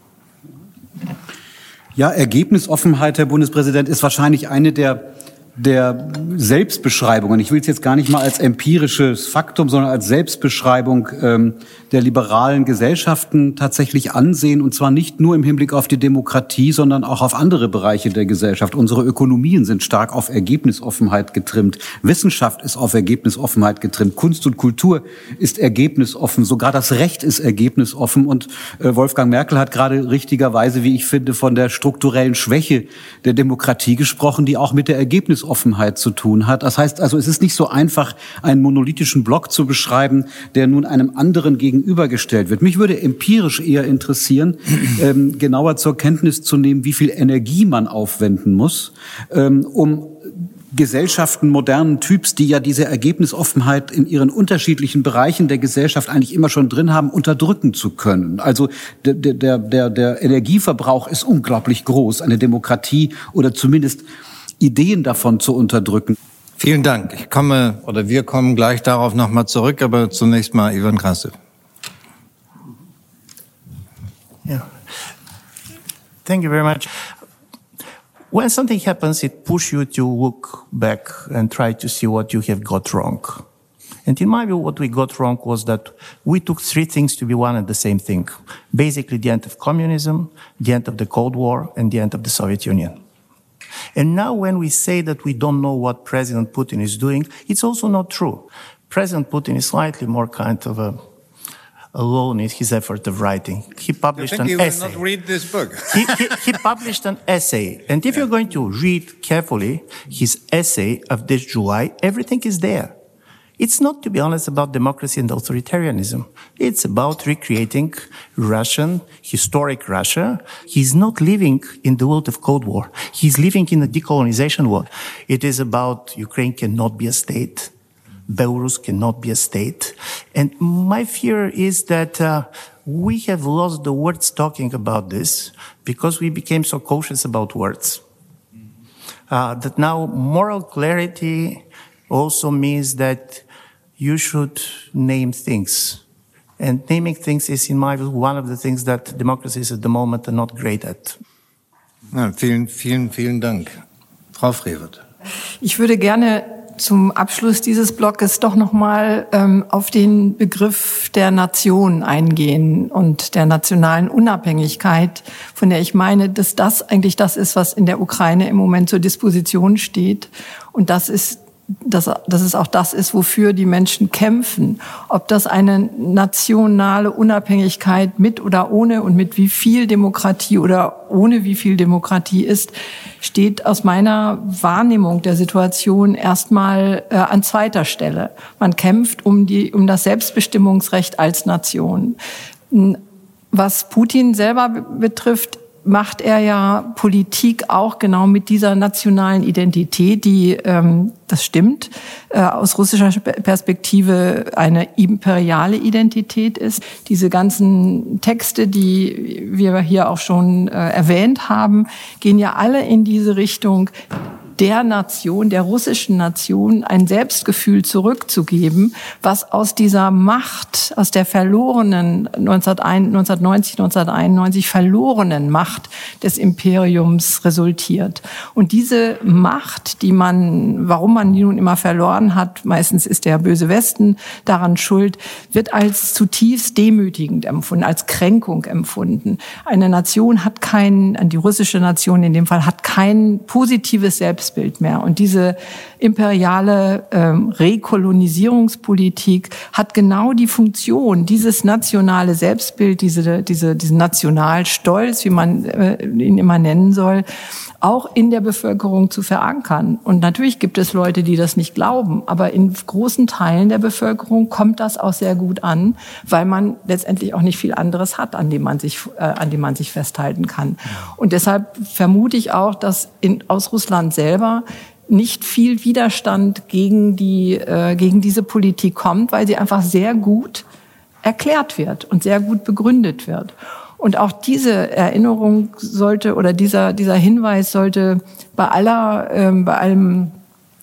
Ja, Ergebnisoffenheit, Herr Bundespräsident, ist wahrscheinlich eine der der Selbstbeschreibungen, ich will es jetzt gar nicht mal als empirisches Faktum, sondern als Selbstbeschreibung ähm, der liberalen Gesellschaften tatsächlich ansehen, und zwar nicht nur im Hinblick auf die Demokratie, sondern auch auf andere Bereiche der Gesellschaft. Unsere Ökonomien sind stark auf Ergebnisoffenheit getrimmt. Wissenschaft ist auf Ergebnisoffenheit getrimmt. Kunst und Kultur ist ergebnisoffen. Sogar das Recht ist ergebnisoffen. Und äh, Wolfgang Merkel hat gerade richtigerweise, wie ich finde, von der strukturellen Schwäche der Demokratie gesprochen, die auch mit der Ergebnis Ergebnisoffenheit zu tun hat. Das heißt also, es ist nicht so einfach, einen monolithischen Block zu beschreiben, der nun einem anderen gegenübergestellt wird. Mich würde empirisch eher interessieren, ähm, genauer zur Kenntnis zu nehmen, wie viel Energie man aufwenden muss, ähm, um Gesellschaften modernen Typs, die ja diese Ergebnisoffenheit in ihren unterschiedlichen Bereichen der Gesellschaft eigentlich immer schon drin haben, unterdrücken zu können. Also der, der, der, der Energieverbrauch ist unglaublich groß. Eine Demokratie oder zumindest Ideen davon zu unterdrücken. Vielen Dank. Ich komme oder wir kommen gleich darauf nochmal zurück, aber zunächst mal Ivan Krasse. Yeah. Thank you very much. When something happens, it pushes you to look back and try to see what you have got wrong. And in my view, what we got wrong was that we took three things to be one and the same thing. Basically, the end of communism, the end of the Cold War, and the end of the Soviet Union. And now when we say that we don't know what President Putin is doing, it's also not true. President Putin is slightly more kind of a alone in his effort of writing. He published an essay. not read this book. he, he, he published an essay. And if you're going to read carefully his essay of this July, everything is there. It's not, to be honest, about democracy and authoritarianism. It's about recreating Russian, historic Russia. He's not living in the world of Cold War. He's living in a decolonization world. It is about Ukraine cannot be a state. Belarus cannot be a state. And my fear is that uh, we have lost the words talking about this because we became so cautious about words. Uh, that now moral clarity also means that you should name things. And naming things is, in my view, one of the things that democracies at the moment are not great at. Ja, vielen, vielen, vielen Dank. Frau Frevert. Ich würde gerne zum Abschluss dieses Blockes doch nochmal ähm, auf den Begriff der Nation eingehen und der nationalen Unabhängigkeit, von der ich meine, dass das eigentlich das ist, was in der Ukraine im Moment zur Disposition steht. Und das ist dass, dass es auch das ist, wofür die Menschen kämpfen. Ob das eine nationale Unabhängigkeit mit oder ohne und mit wie viel Demokratie oder ohne wie viel Demokratie ist, steht aus meiner Wahrnehmung der Situation erstmal äh, an zweiter Stelle. Man kämpft um, die, um das Selbstbestimmungsrecht als Nation. Was Putin selber betrifft, macht er ja Politik auch genau mit dieser nationalen Identität, die, ähm, das stimmt, äh, aus russischer Perspektive eine imperiale Identität ist. Diese ganzen Texte, die wir hier auch schon äh, erwähnt haben, gehen ja alle in diese Richtung der Nation, der russischen Nation, ein Selbstgefühl zurückzugeben, was aus dieser Macht, aus der verlorenen 1990, 1991 verlorenen Macht des Imperiums resultiert. Und diese Macht, die man, warum man die nun immer verloren hat, meistens ist der böse Westen daran schuld, wird als zutiefst demütigend empfunden, als Kränkung empfunden. Eine Nation hat kein, die russische Nation in dem Fall hat kein positives Selbstbild mehr. Und diese imperiale ähm, Rekolonisierungspolitik hat genau die Funktion, dieses nationale Selbstbild, diese, diese, diesen Nationalstolz, wie man äh, ihn immer nennen soll, auch in der Bevölkerung zu verankern. Und natürlich gibt es Leute, die das nicht glauben, aber in großen Teilen der Bevölkerung kommt das auch sehr gut an, weil man letztendlich auch nicht viel anderes hat, an dem man sich, äh, an dem man sich festhalten kann. Und deshalb vermute ich auch, dass in, aus Russland selber nicht viel Widerstand gegen die äh, gegen diese Politik kommt, weil sie einfach sehr gut erklärt wird und sehr gut begründet wird. Und auch diese Erinnerung sollte oder dieser, dieser Hinweis sollte bei aller, ähm, bei allem,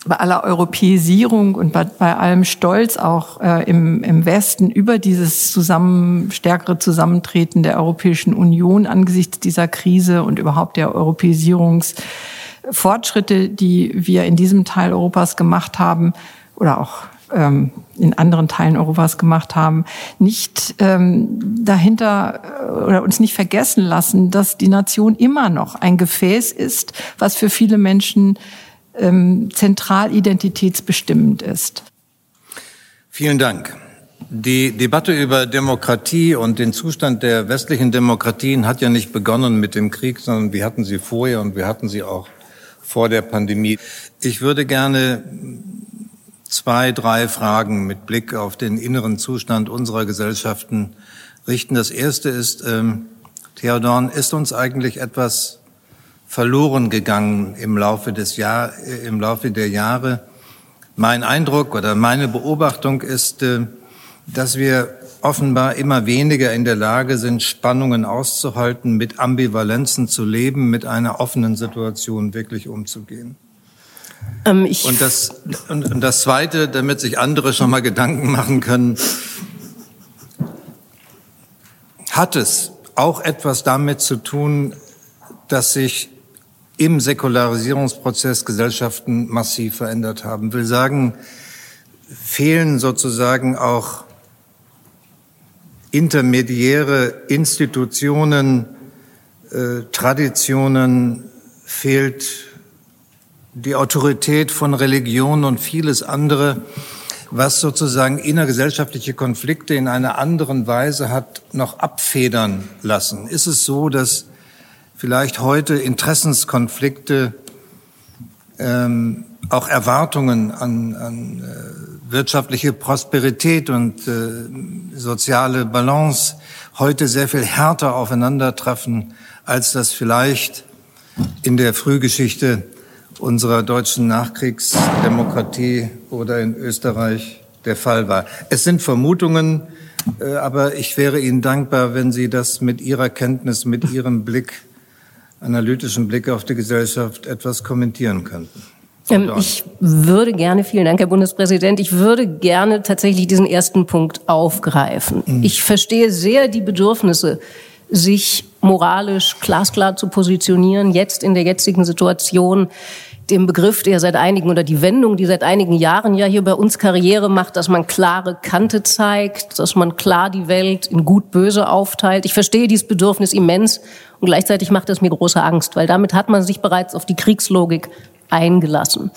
bei aller Europäisierung und bei, bei allem Stolz auch äh, im, im Westen über dieses zusammen, stärkere Zusammentreten der Europäischen Union angesichts dieser Krise und überhaupt der Europäisierungsfortschritte, die wir in diesem Teil Europas gemacht haben oder auch ähm, in anderen Teilen Europas gemacht haben, nicht ähm, dahinter äh, oder uns nicht vergessen lassen, dass die Nation immer noch ein Gefäß ist, was für viele Menschen ähm, zentral identitätsbestimmend ist. Vielen Dank. Die Debatte über Demokratie und den Zustand der westlichen Demokratien hat ja nicht begonnen mit dem Krieg, sondern wir hatten sie vorher und wir hatten sie auch vor der Pandemie. Ich würde gerne zwei, drei Fragen mit Blick auf den inneren Zustand unserer Gesellschaften richten. Das erste ist, ähm, Theodorn, ist uns eigentlich etwas verloren gegangen im Laufe des Jahr, äh, im Laufe der Jahre? Mein Eindruck oder meine Beobachtung ist, äh, dass wir offenbar immer weniger in der Lage sind, Spannungen auszuhalten, mit Ambivalenzen zu leben, mit einer offenen Situation wirklich umzugehen. Ähm, und, das, und, und das Zweite, damit sich andere schon mal Gedanken machen können, hat es auch etwas damit zu tun, dass sich im Säkularisierungsprozess Gesellschaften massiv verändert haben. Ich will sagen, fehlen sozusagen auch intermediäre Institutionen, äh, Traditionen, fehlt die Autorität von Religion und vieles andere, was sozusagen innergesellschaftliche Konflikte in einer anderen Weise hat noch abfedern lassen. Ist es so, dass vielleicht heute Interessenskonflikte ähm, auch Erwartungen an, an äh, wirtschaftliche Prosperität und äh, soziale Balance heute sehr viel härter aufeinandertreffen, als das vielleicht in der Frühgeschichte unserer deutschen Nachkriegsdemokratie oder in Österreich der Fall war. Es sind Vermutungen, äh, aber ich wäre Ihnen dankbar, wenn Sie das mit Ihrer Kenntnis, mit Ihrem Blick, analytischen Blick auf die Gesellschaft etwas kommentieren könnten. Ähm, ich würde gerne, vielen Dank, Herr Bundespräsident, ich würde gerne tatsächlich diesen ersten Punkt aufgreifen. Mhm. Ich verstehe sehr die Bedürfnisse, sich moralisch glasklar zu positionieren, jetzt in der jetzigen Situation dem Begriff, der seit einigen oder die Wendung, die seit einigen Jahren ja hier bei uns Karriere macht, dass man klare Kante zeigt, dass man klar die Welt in gut böse aufteilt. Ich verstehe dieses Bedürfnis immens und gleichzeitig macht es mir große Angst, weil damit hat man sich bereits auf die Kriegslogik eingelassen.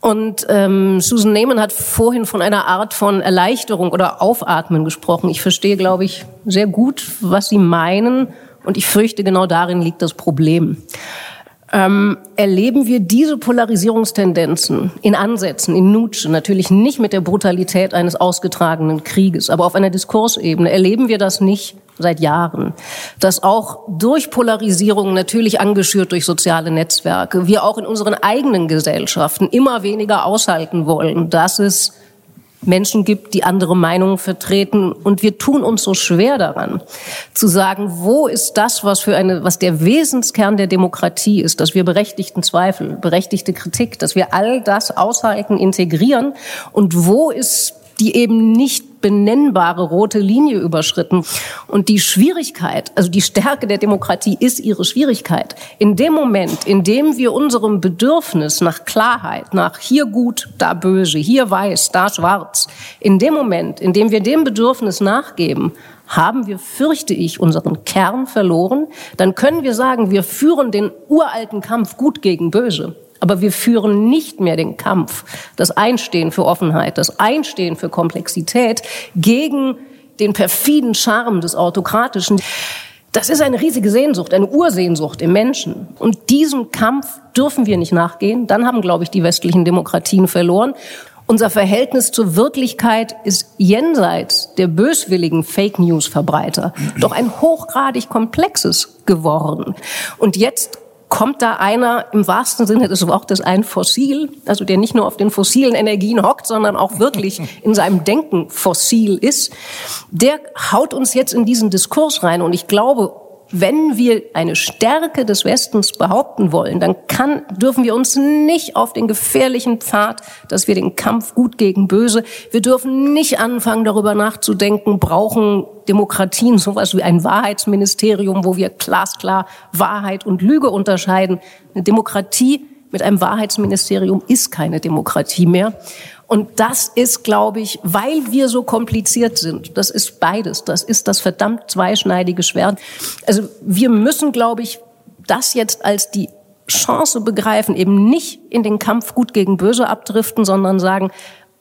Und ähm, Susan Neyman hat vorhin von einer Art von Erleichterung oder Aufatmen gesprochen. Ich verstehe, glaube ich, sehr gut, was Sie meinen. Und ich fürchte, genau darin liegt das Problem. Ähm, erleben wir diese Polarisierungstendenzen in Ansätzen, in Nutsche, natürlich nicht mit der Brutalität eines ausgetragenen Krieges, aber auf einer Diskursebene erleben wir das nicht seit Jahren, dass auch durch Polarisierung, natürlich angeschürt durch soziale Netzwerke, wir auch in unseren eigenen Gesellschaften immer weniger aushalten wollen, dass es Menschen gibt, die andere Meinungen vertreten. Und wir tun uns so schwer daran, zu sagen, wo ist das, was für eine, was der Wesenskern der Demokratie ist, dass wir berechtigten Zweifel, berechtigte Kritik, dass wir all das aushalten, integrieren. Und wo ist die eben nicht benennbare rote Linie überschritten. Und die Schwierigkeit, also die Stärke der Demokratie ist ihre Schwierigkeit. In dem Moment, in dem wir unserem Bedürfnis nach Klarheit, nach hier gut, da böse, hier weiß, da schwarz, in dem Moment, in dem wir dem Bedürfnis nachgeben, haben wir, fürchte ich, unseren Kern verloren, dann können wir sagen, wir führen den uralten Kampf gut gegen böse. Aber wir führen nicht mehr den Kampf, das Einstehen für Offenheit, das Einstehen für Komplexität gegen den perfiden Charme des Autokratischen. Das ist eine riesige Sehnsucht, eine Ursehnsucht im Menschen. Und diesem Kampf dürfen wir nicht nachgehen. Dann haben, glaube ich, die westlichen Demokratien verloren. Unser Verhältnis zur Wirklichkeit ist jenseits der böswilligen Fake News Verbreiter doch ein hochgradig komplexes geworden. Und jetzt kommt da einer im wahrsten Sinne des Wortes ein Fossil, also der nicht nur auf den fossilen Energien hockt, sondern auch wirklich in seinem Denken fossil ist, der haut uns jetzt in diesen Diskurs rein. Und ich glaube, wenn wir eine Stärke des Westens behaupten wollen, dann kann, dürfen wir uns nicht auf den gefährlichen Pfad, dass wir den Kampf gut gegen böse, wir dürfen nicht anfangen, darüber nachzudenken, brauchen Demokratien sowas wie ein Wahrheitsministerium, wo wir glasklar Wahrheit und Lüge unterscheiden. Eine Demokratie mit einem Wahrheitsministerium ist keine Demokratie mehr. Und das ist, glaube ich, weil wir so kompliziert sind, das ist beides, das ist das verdammt zweischneidige Schwert. Also wir müssen, glaube ich, das jetzt als die Chance begreifen, eben nicht in den Kampf gut gegen böse abdriften, sondern sagen,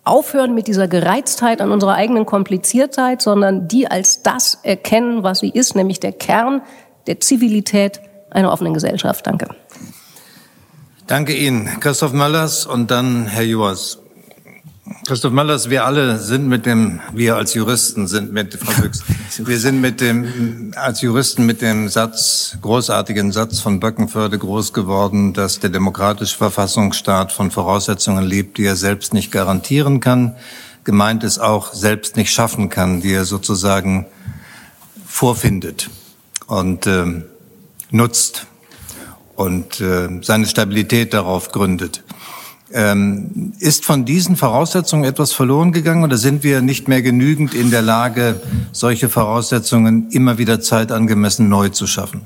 aufhören mit dieser Gereiztheit an unserer eigenen Kompliziertheit, sondern die als das erkennen, was sie ist, nämlich der Kern der Zivilität einer offenen Gesellschaft. Danke. Danke Ihnen, Christoph Möllers und dann Herr Juas. Christoph Möllers, wir alle sind mit dem, wir als Juristen sind mit, Frau Büchs, wir sind mit dem, als Juristen mit dem Satz, großartigen Satz von Böckenförde groß geworden, dass der demokratische Verfassungsstaat von Voraussetzungen lebt, die er selbst nicht garantieren kann. Gemeint ist auch selbst nicht schaffen kann, die er sozusagen vorfindet und äh, nutzt und äh, seine Stabilität darauf gründet. Ähm, ist von diesen Voraussetzungen etwas verloren gegangen oder sind wir nicht mehr genügend in der Lage, solche Voraussetzungen immer wieder zeitangemessen neu zu schaffen?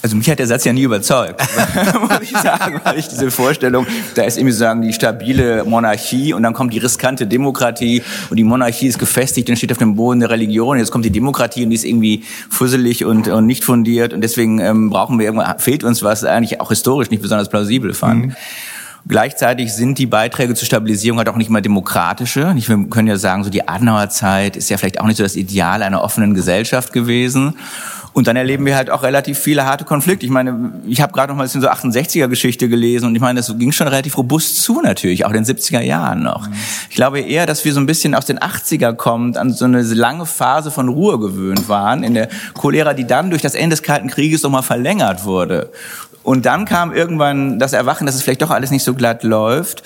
Also mich hat der Satz ja nie überzeugt, muss ich sagen, weil ich diese Vorstellung, da ist irgendwie sagen die stabile Monarchie und dann kommt die riskante Demokratie und die Monarchie ist gefestigt und steht auf dem Boden der Religion. Jetzt kommt die Demokratie und die ist irgendwie fusselig und, und nicht fundiert und deswegen ähm, brauchen wir irgendwann fehlt uns was eigentlich auch historisch nicht besonders plausibel fand. Mhm. Gleichzeitig sind die Beiträge zur Stabilisierung halt auch nicht mal demokratische. Wir können ja sagen, so die Adenauerzeit ist ja vielleicht auch nicht so das Ideal einer offenen Gesellschaft gewesen. Und dann erleben wir halt auch relativ viele harte Konflikte. Ich meine, ich habe gerade noch mal ein bisschen so 68er-Geschichte gelesen und ich meine, das ging schon relativ robust zu natürlich, auch in den 70er Jahren noch. Ich glaube eher, dass wir so ein bisschen aus den 80er kommt, an so eine lange Phase von Ruhe gewöhnt waren in der Cholera, die dann durch das Ende des Kalten Krieges nochmal verlängert wurde. Und dann kam irgendwann das Erwachen, dass es vielleicht doch alles nicht so glatt läuft.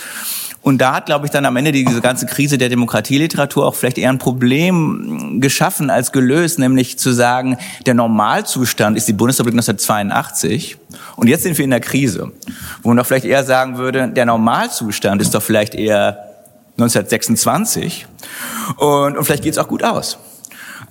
Und da hat, glaube ich, dann am Ende diese ganze Krise der Demokratieliteratur auch vielleicht eher ein Problem geschaffen als gelöst, nämlich zu sagen, der Normalzustand ist die Bundesrepublik 1982 und jetzt sind wir in der Krise. Wo man doch vielleicht eher sagen würde, der Normalzustand ist doch vielleicht eher 1926 und, und vielleicht geht's auch gut aus.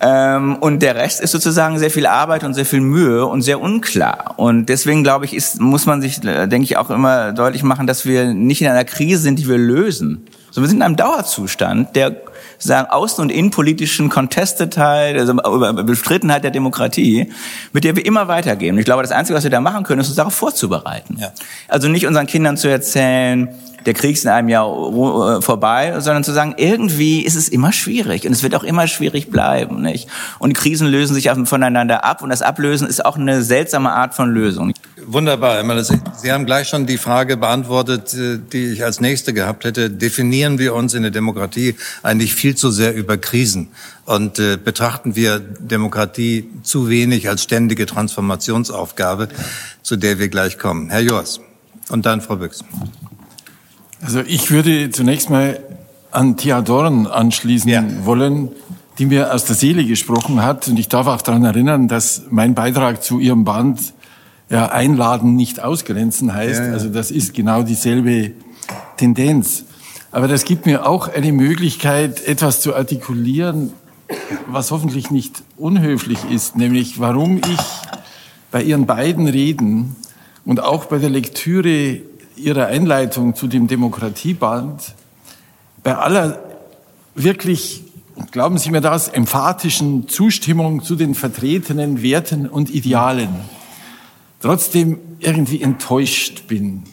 Ähm, und der Rest ist sozusagen sehr viel Arbeit und sehr viel Mühe und sehr unklar. Und deswegen glaube ich, ist, muss man sich, äh, denke ich, auch immer deutlich machen, dass wir nicht in einer Krise sind, die wir lösen, sondern wir sind in einem Dauerzustand, der sagen außen- und innenpolitischen Contested-Teil, also Bestrittenheit der Demokratie, mit der wir immer weitergehen. Und ich glaube, das Einzige, was wir da machen können, ist uns darauf vorzubereiten. Ja. Also nicht unseren Kindern zu erzählen, der Krieg ist in einem Jahr äh, vorbei, sondern zu sagen, irgendwie ist es immer schwierig und es wird auch immer schwierig bleiben, nicht? Und Krisen lösen sich voneinander ab und das Ablösen ist auch eine seltsame Art von Lösung. Wunderbar. Sie haben gleich schon die Frage beantwortet, äh, die ich als nächste gehabt hätte. Definieren wir uns in der Demokratie eigentlich viel zu sehr über Krisen und äh, betrachten wir Demokratie zu wenig als ständige Transformationsaufgabe, zu der wir gleich kommen. Herr Joas und dann Frau Büchs. Also ich würde zunächst mal an Thea Dorn anschließen ja. wollen, die mir aus der Seele gesprochen hat. Und ich darf auch daran erinnern, dass mein Beitrag zu ihrem Band ja, einladen, nicht ausgrenzen heißt. Ja, ja. Also das ist genau dieselbe Tendenz. Aber das gibt mir auch eine Möglichkeit, etwas zu artikulieren, was hoffentlich nicht unhöflich ist, nämlich warum ich bei Ihren beiden Reden und auch bei der Lektüre Ihrer Einleitung zu dem Demokratieband bei aller wirklich, glauben Sie mir das, emphatischen Zustimmung zu den vertretenen Werten und Idealen trotzdem irgendwie enttäuscht bin.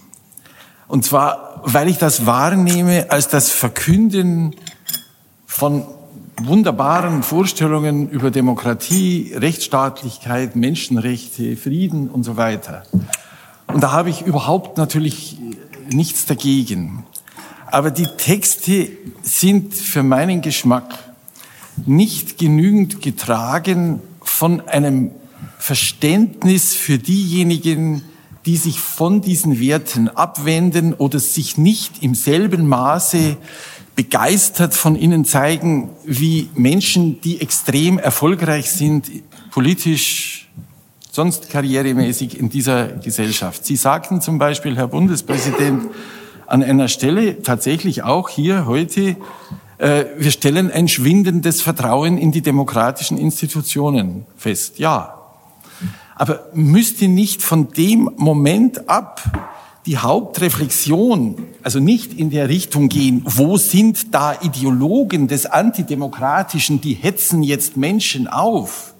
Und zwar, weil ich das wahrnehme als das Verkünden von wunderbaren Vorstellungen über Demokratie, Rechtsstaatlichkeit, Menschenrechte, Frieden und so weiter. Und da habe ich überhaupt natürlich nichts dagegen. Aber die Texte sind für meinen Geschmack nicht genügend getragen von einem Verständnis für diejenigen, die sich von diesen Werten abwenden oder sich nicht im selben Maße begeistert von ihnen zeigen wie Menschen, die extrem erfolgreich sind, politisch, sonst karrieremäßig in dieser Gesellschaft. Sie sagten zum Beispiel, Herr Bundespräsident, an einer Stelle tatsächlich auch hier heute, äh, wir stellen ein schwindendes Vertrauen in die demokratischen Institutionen fest. Ja. Aber müsste nicht von dem Moment ab die Hauptreflexion, also nicht in der Richtung gehen, wo sind da Ideologen des Antidemokratischen, die hetzen jetzt Menschen auf,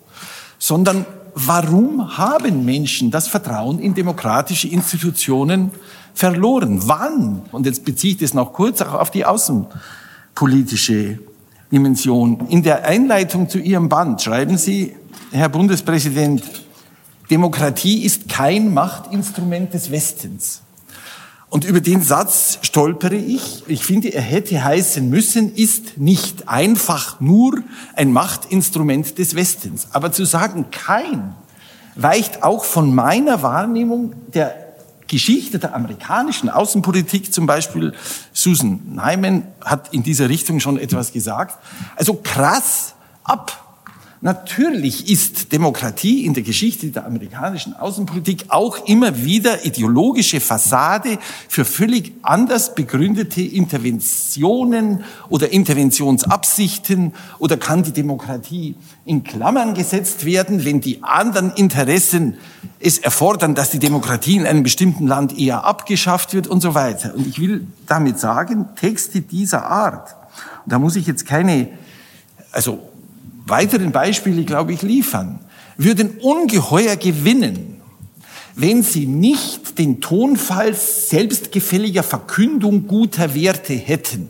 sondern warum haben Menschen das Vertrauen in demokratische Institutionen verloren? Wann? Und jetzt beziehe ich das noch kurz auch auf die außenpolitische Dimension. In der Einleitung zu Ihrem Band schreiben Sie, Herr Bundespräsident, Demokratie ist kein Machtinstrument des Westens. Und über den Satz stolpere ich. Ich finde, er hätte heißen müssen, ist nicht einfach nur ein Machtinstrument des Westens. Aber zu sagen, kein, weicht auch von meiner Wahrnehmung der Geschichte der amerikanischen Außenpolitik zum Beispiel, Susan Nyman hat in dieser Richtung schon etwas gesagt, also krass ab. Natürlich ist Demokratie in der Geschichte der amerikanischen Außenpolitik auch immer wieder ideologische Fassade für völlig anders begründete Interventionen oder Interventionsabsichten oder kann die Demokratie in Klammern gesetzt werden, wenn die anderen Interessen es erfordern, dass die Demokratie in einem bestimmten Land eher abgeschafft wird und so weiter. Und ich will damit sagen, Texte dieser Art, da muss ich jetzt keine, also weiteren Beispiele, glaube ich, liefern, würden ungeheuer gewinnen, wenn sie nicht den Tonfall selbstgefälliger Verkündung guter Werte hätten,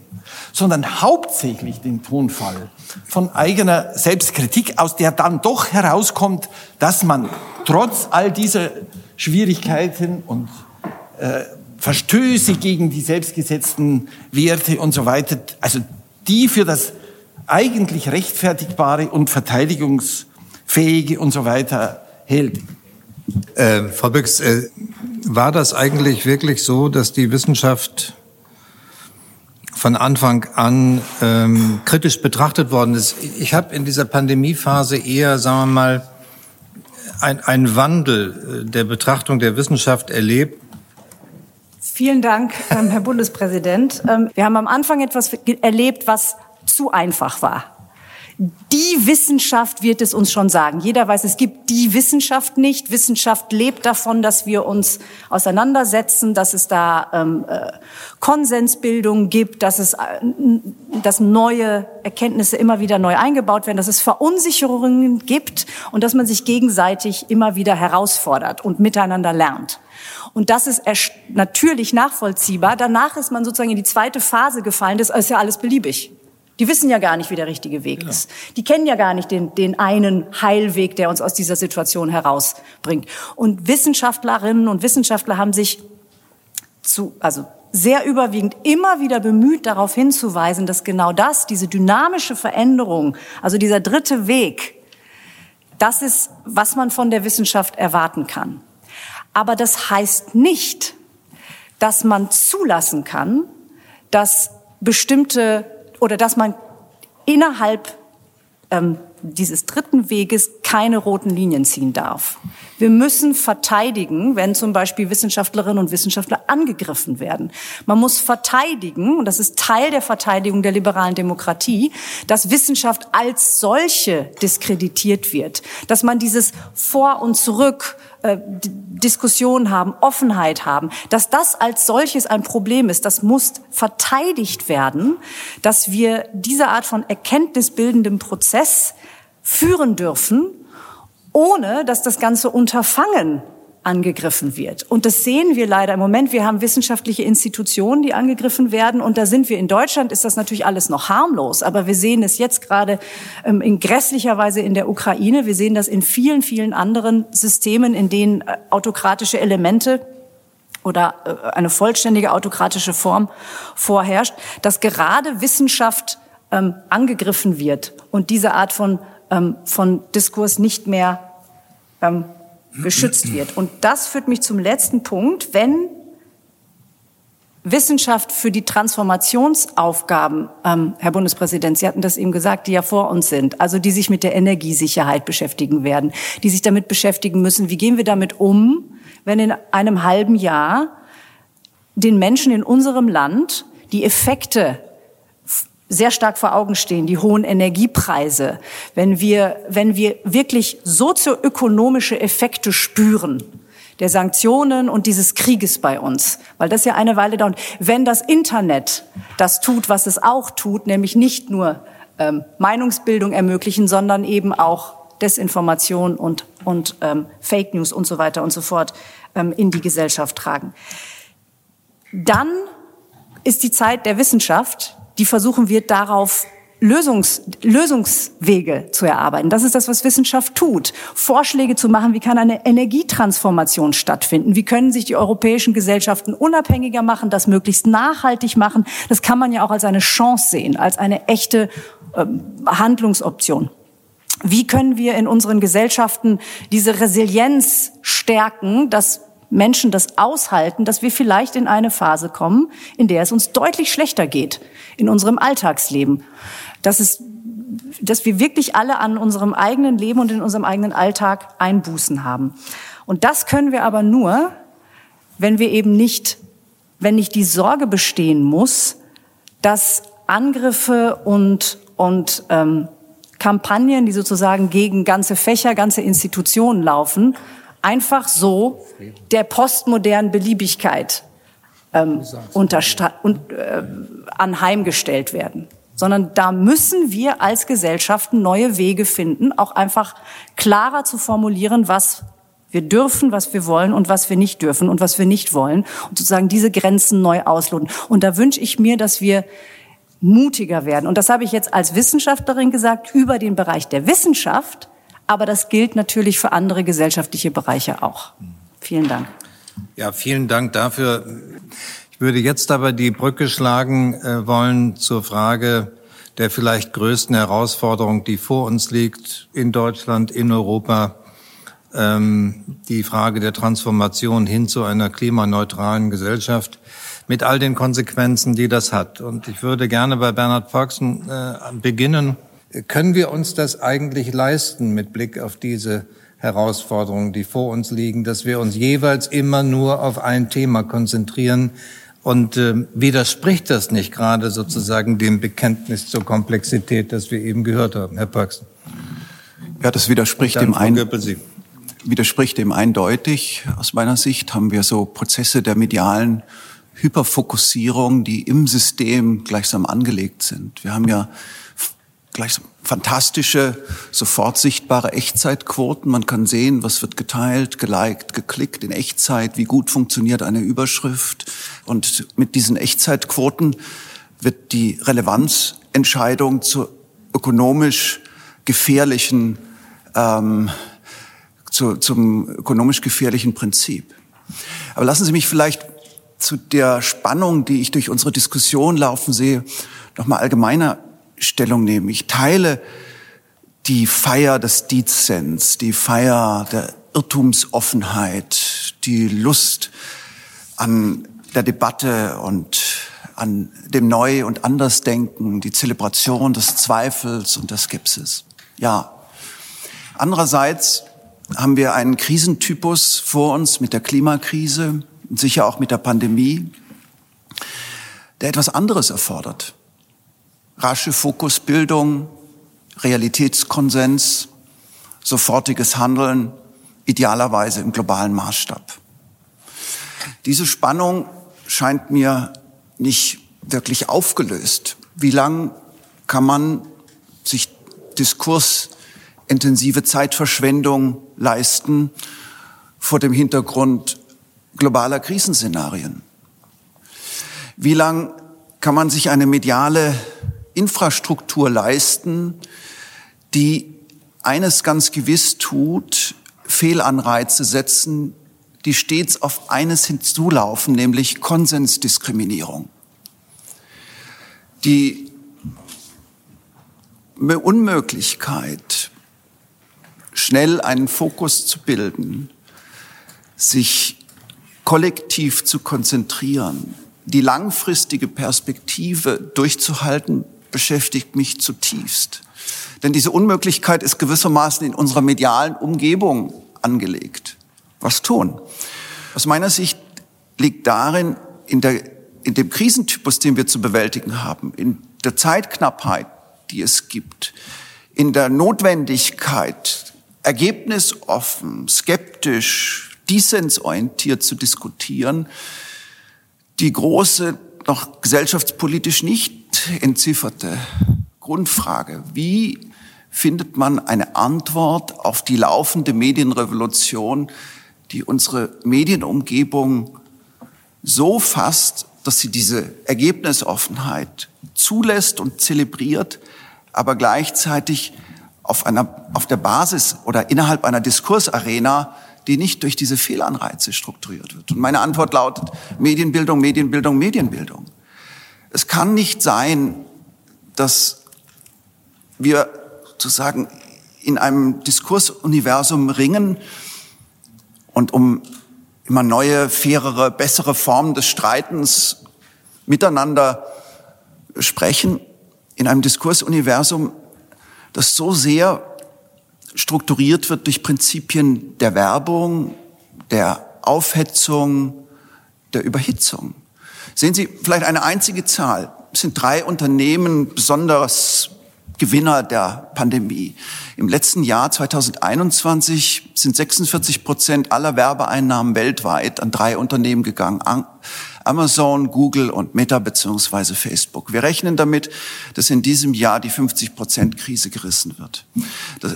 sondern hauptsächlich den Tonfall von eigener Selbstkritik, aus der dann doch herauskommt, dass man trotz all dieser Schwierigkeiten und äh, Verstöße gegen die selbstgesetzten Werte und so weiter, also die für das eigentlich rechtfertigbare und verteidigungsfähige und so weiter hält. Äh, Frau Büchs, äh, war das eigentlich wirklich so, dass die Wissenschaft von Anfang an ähm, kritisch betrachtet worden ist? Ich habe in dieser Pandemiephase eher, sagen wir mal, ein, ein Wandel äh, der Betrachtung der Wissenschaft erlebt. Vielen Dank, ähm, Herr Bundespräsident. Ähm, wir haben am Anfang etwas erlebt, was zu einfach war. Die Wissenschaft wird es uns schon sagen. Jeder weiß, es gibt die Wissenschaft nicht. Wissenschaft lebt davon, dass wir uns auseinandersetzen, dass es da ähm, äh, Konsensbildung gibt, dass es äh, dass neue Erkenntnisse immer wieder neu eingebaut werden, dass es Verunsicherungen gibt und dass man sich gegenseitig immer wieder herausfordert und miteinander lernt. Und das ist natürlich nachvollziehbar. Danach ist man sozusagen in die zweite Phase gefallen. Das ist ja alles beliebig. Die wissen ja gar nicht, wie der richtige Weg genau. ist. Die kennen ja gar nicht den, den einen Heilweg, der uns aus dieser Situation herausbringt. Und Wissenschaftlerinnen und Wissenschaftler haben sich zu, also sehr überwiegend immer wieder bemüht, darauf hinzuweisen, dass genau das, diese dynamische Veränderung, also dieser dritte Weg, das ist, was man von der Wissenschaft erwarten kann. Aber das heißt nicht, dass man zulassen kann, dass bestimmte oder dass man innerhalb ähm, dieses dritten Weges keine roten Linien ziehen darf. Wir müssen verteidigen, wenn zum Beispiel Wissenschaftlerinnen und Wissenschaftler angegriffen werden. Man muss verteidigen, und das ist Teil der Verteidigung der liberalen Demokratie, dass Wissenschaft als solche diskreditiert wird, dass man dieses Vor und Zurück äh, Diskussion haben, Offenheit haben, dass das als solches ein Problem ist, das muss verteidigt werden, dass wir diese Art von erkenntnisbildendem Prozess führen dürfen, ohne dass das ganze Unterfangen angegriffen wird. Und das sehen wir leider im Moment. Wir haben wissenschaftliche Institutionen, die angegriffen werden. Und da sind wir in Deutschland, ist das natürlich alles noch harmlos. Aber wir sehen es jetzt gerade ähm, in grässlicher Weise in der Ukraine. Wir sehen das in vielen, vielen anderen Systemen, in denen äh, autokratische Elemente oder äh, eine vollständige autokratische Form vorherrscht, dass gerade Wissenschaft ähm, angegriffen wird und diese Art von, ähm, von Diskurs nicht mehr ähm, geschützt wird. Und das führt mich zum letzten Punkt. Wenn Wissenschaft für die Transformationsaufgaben, ähm, Herr Bundespräsident, Sie hatten das eben gesagt, die ja vor uns sind, also die sich mit der Energiesicherheit beschäftigen werden, die sich damit beschäftigen müssen, wie gehen wir damit um, wenn in einem halben Jahr den Menschen in unserem Land die Effekte sehr stark vor Augen stehen, die hohen Energiepreise, wenn wir, wenn wir wirklich sozioökonomische Effekte spüren, der Sanktionen und dieses Krieges bei uns, weil das ja eine Weile dauert. Wenn das Internet das tut, was es auch tut, nämlich nicht nur ähm, Meinungsbildung ermöglichen, sondern eben auch Desinformation und, und ähm, Fake News und so weiter und so fort ähm, in die Gesellschaft tragen, dann ist die Zeit der Wissenschaft, die versuchen wir darauf Lösungs, Lösungswege zu erarbeiten. Das ist das, was Wissenschaft tut. Vorschläge zu machen, wie kann eine Energietransformation stattfinden? Wie können sich die europäischen Gesellschaften unabhängiger machen, das möglichst nachhaltig machen? Das kann man ja auch als eine Chance sehen, als eine echte äh, Handlungsoption. Wie können wir in unseren Gesellschaften diese Resilienz stärken, dass Menschen das aushalten, dass wir vielleicht in eine Phase kommen, in der es uns deutlich schlechter geht in unserem Alltagsleben. Dass es dass wir wirklich alle an unserem eigenen Leben und in unserem eigenen Alltag Einbußen haben. Und das können wir aber nur, wenn wir eben nicht, wenn nicht die Sorge bestehen muss, dass Angriffe und, und ähm, Kampagnen, die sozusagen gegen ganze Fächer, ganze Institutionen laufen, einfach so der postmodernen Beliebigkeit ähm, und, äh, anheimgestellt werden. Sondern da müssen wir als Gesellschaften neue Wege finden, auch einfach klarer zu formulieren, was wir dürfen, was wir wollen und was wir nicht dürfen und was wir nicht wollen und sozusagen diese Grenzen neu ausloten. Und da wünsche ich mir, dass wir mutiger werden. Und das habe ich jetzt als Wissenschaftlerin gesagt, über den Bereich der Wissenschaft. Aber das gilt natürlich für andere gesellschaftliche Bereiche auch. Vielen Dank. Ja, vielen Dank dafür. Ich würde jetzt aber die Brücke schlagen äh, wollen zur Frage der vielleicht größten Herausforderung, die vor uns liegt in Deutschland, in Europa. Ähm, die Frage der Transformation hin zu einer klimaneutralen Gesellschaft mit all den Konsequenzen, die das hat. Und ich würde gerne bei Bernhard Foxen äh, beginnen. Können wir uns das eigentlich leisten mit Blick auf diese Herausforderungen, die vor uns liegen, dass wir uns jeweils immer nur auf ein Thema konzentrieren? Und äh, widerspricht das nicht gerade sozusagen dem Bekenntnis zur Komplexität, das wir eben gehört haben, Herr Paxen? Ja, das widerspricht dem ein, widerspricht dem eindeutig. Aus meiner Sicht haben wir so Prozesse der medialen Hyperfokussierung, die im System gleichsam angelegt sind. Wir haben ja gleichsam fantastische, sofort sichtbare Echtzeitquoten. Man kann sehen, was wird geteilt, geliked, geklickt in Echtzeit, wie gut funktioniert eine Überschrift. Und mit diesen Echtzeitquoten wird die Relevanzentscheidung zur ökonomisch gefährlichen, ähm, zu, zum ökonomisch gefährlichen Prinzip. Aber lassen Sie mich vielleicht zu der Spannung, die ich durch unsere Diskussion laufen sehe, nochmal allgemeiner Stellung nehmen. Ich teile die Feier des Dezens, die Feier der Irrtumsoffenheit, die Lust an der Debatte und an dem Neu- und Andersdenken, die Zelebration des Zweifels und der Skepsis. Ja. Andererseits haben wir einen Krisentypus vor uns mit der Klimakrise, sicher auch mit der Pandemie, der etwas anderes erfordert. Rasche Fokusbildung, Realitätskonsens, sofortiges Handeln, idealerweise im globalen Maßstab. Diese Spannung scheint mir nicht wirklich aufgelöst. Wie lang kann man sich diskursintensive Zeitverschwendung leisten vor dem Hintergrund globaler Krisenszenarien? Wie lang kann man sich eine mediale Infrastruktur leisten, die eines ganz gewiss tut, Fehlanreize setzen, die stets auf eines hinzulaufen, nämlich Konsensdiskriminierung. Die Unmöglichkeit, schnell einen Fokus zu bilden, sich kollektiv zu konzentrieren, die langfristige Perspektive durchzuhalten, beschäftigt mich zutiefst. Denn diese Unmöglichkeit ist gewissermaßen in unserer medialen Umgebung angelegt. Was tun? Aus meiner Sicht liegt darin, in, der, in dem Krisentypus, den wir zu bewältigen haben, in der Zeitknappheit, die es gibt, in der Notwendigkeit, ergebnisoffen, skeptisch, dissensorientiert zu diskutieren, die große, noch gesellschaftspolitisch nicht entzifferte Grundfrage, wie findet man eine Antwort auf die laufende Medienrevolution, die unsere Medienumgebung so fasst, dass sie diese Ergebnisoffenheit zulässt und zelebriert, aber gleichzeitig auf einer, auf der Basis oder innerhalb einer Diskursarena die nicht durch diese Fehlanreize strukturiert wird. Und meine Antwort lautet Medienbildung, Medienbildung, Medienbildung. Es kann nicht sein, dass wir sozusagen in einem Diskursuniversum ringen und um immer neue, fairere, bessere Formen des Streitens miteinander sprechen, in einem Diskursuniversum, das so sehr strukturiert wird durch Prinzipien der Werbung, der Aufhetzung, der Überhitzung. Sehen Sie vielleicht eine einzige Zahl. Es sind drei Unternehmen besonders Gewinner der Pandemie. Im letzten Jahr 2021 sind 46 Prozent aller Werbeeinnahmen weltweit an drei Unternehmen gegangen. Amazon, Google und Meta beziehungsweise Facebook. Wir rechnen damit, dass in diesem Jahr die 50 Prozent Krise gerissen wird,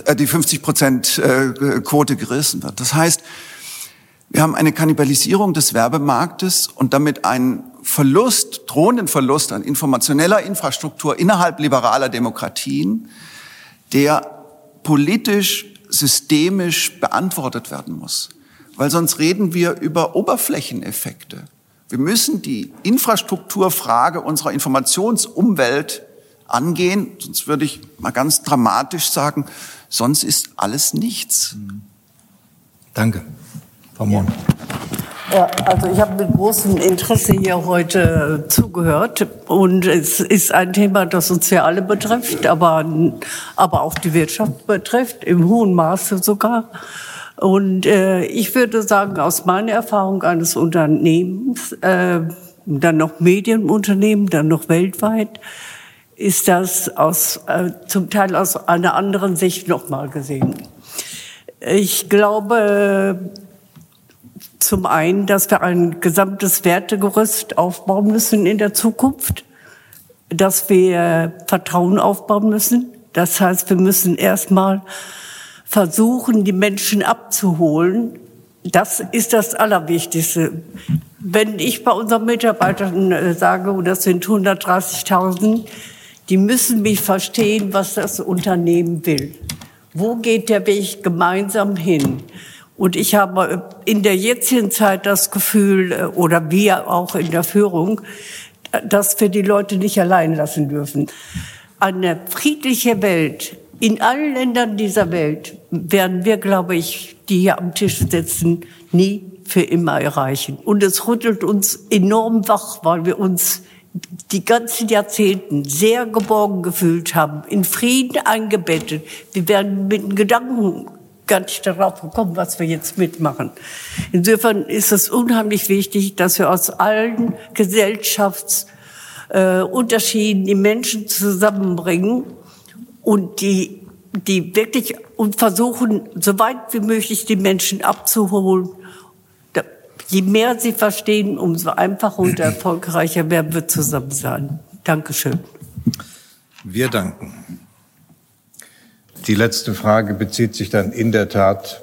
äh, die 50 Prozent äh, Quote gerissen wird. Das heißt, wir haben eine Kannibalisierung des Werbemarktes und damit einen Verlust, drohenden Verlust an informationeller Infrastruktur innerhalb liberaler Demokratien, der politisch, systemisch beantwortet werden muss. Weil sonst reden wir über Oberflächeneffekte. Wir müssen die Infrastrukturfrage unserer Informationsumwelt angehen, sonst würde ich mal ganz dramatisch sagen, sonst ist alles nichts. Danke. Frau Mohn. Ja, also ich habe mit großem Interesse hier heute zugehört und es ist ein Thema, das uns ja alle betrifft, aber, aber auch die Wirtschaft betrifft, im hohen Maße sogar. Und äh, ich würde sagen, aus meiner Erfahrung eines Unternehmens, äh, dann noch Medienunternehmen, dann noch weltweit, ist das aus, äh, zum Teil aus einer anderen Sicht nochmal gesehen. Ich glaube, zum einen, dass wir ein gesamtes Wertegerüst aufbauen müssen in der Zukunft, dass wir Vertrauen aufbauen müssen. Das heißt, wir müssen erstmal versuchen, die Menschen abzuholen. Das ist das Allerwichtigste. Wenn ich bei unseren Mitarbeitern äh, sage, das sind 130.000, die müssen mich verstehen, was das Unternehmen will. Wo geht der Weg gemeinsam hin? Und ich habe in der jetzigen Zeit das Gefühl, äh, oder wir auch in der Führung, dass wir die Leute nicht allein lassen dürfen. Eine friedliche Welt in allen Ländern dieser Welt werden wir, glaube ich, die hier am Tisch sitzen, nie für immer erreichen. Und es rüttelt uns enorm wach, weil wir uns die ganzen Jahrzehnten sehr geborgen gefühlt haben, in Frieden eingebettet. Wir werden mit Gedanken gar nicht darauf gekommen, was wir jetzt mitmachen. Insofern ist es unheimlich wichtig, dass wir aus allen Gesellschaftsunterschieden äh, die Menschen zusammenbringen und die, die wirklich und versuchen, so weit wie möglich die Menschen abzuholen. Je mehr sie verstehen, umso einfacher und erfolgreicher werden wir zusammen sein. Dankeschön. Wir danken. Die letzte Frage bezieht sich dann in der Tat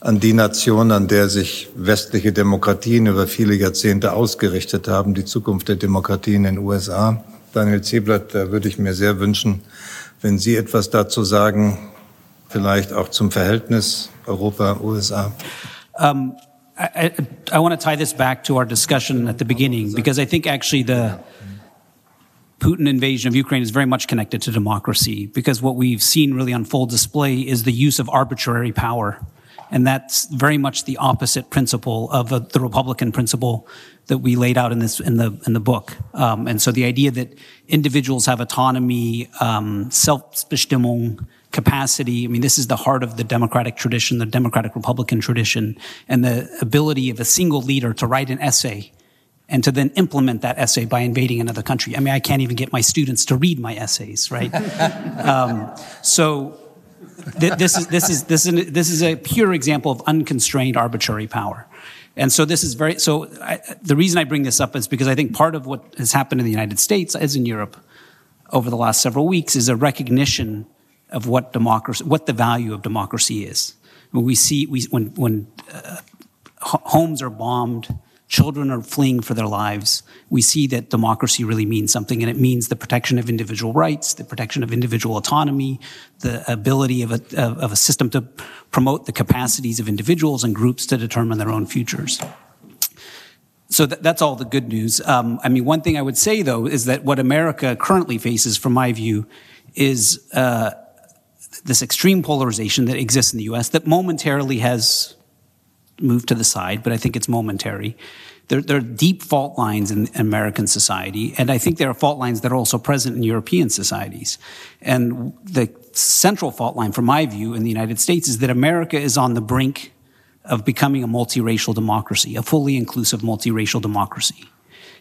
an die Nation, an der sich westliche Demokratien über viele Jahrzehnte ausgerichtet haben, die Zukunft der Demokratien in den USA. Daniel Zeblatt, da würde ich mir sehr wünschen, wenn Sie etwas dazu sagen, vielleicht auch zum Verhältnis Europa-USA. Um, I, I, I want to tie this back to our discussion at the beginning because I think actually the Putin invasion of Ukraine is very much connected to democracy because what we've seen really on full display is the use of arbitrary power. And that's very much the opposite principle of the Republican principle that we laid out in this in the in the book. Um, and so the idea that individuals have autonomy, um, self-bestimmung, capacity. I mean, this is the heart of the democratic tradition, the democratic Republican tradition, and the ability of a single leader to write an essay and to then implement that essay by invading another country. I mean, I can't even get my students to read my essays, right? um, so th- this is this is this is this is a pure example of unconstrained arbitrary power. And so this is very so I, the reason I bring this up is because I think part of what has happened in the United States as in Europe over the last several weeks is a recognition of what democracy what the value of democracy is. When we see we when when uh, homes are bombed children are fleeing for their lives, we see that democracy really means something, and it means the protection of individual rights, the protection of individual autonomy, the ability of a, of a system to promote the capacities of individuals and groups to determine their own futures. So th- that's all the good news. Um, I mean, one thing I would say though is that what America currently faces, from my view, is uh, this extreme polarization that exists in the U.S. that momentarily has moved to the side, but I think it's momentary. there, there, are deep fault lines in American society, and I think there are fault lines that are also present in European societies. And the central fault line, from my view, in the United States is that America is on the brink of becoming a multiracial democracy, a fully inclusive multiracial democracy.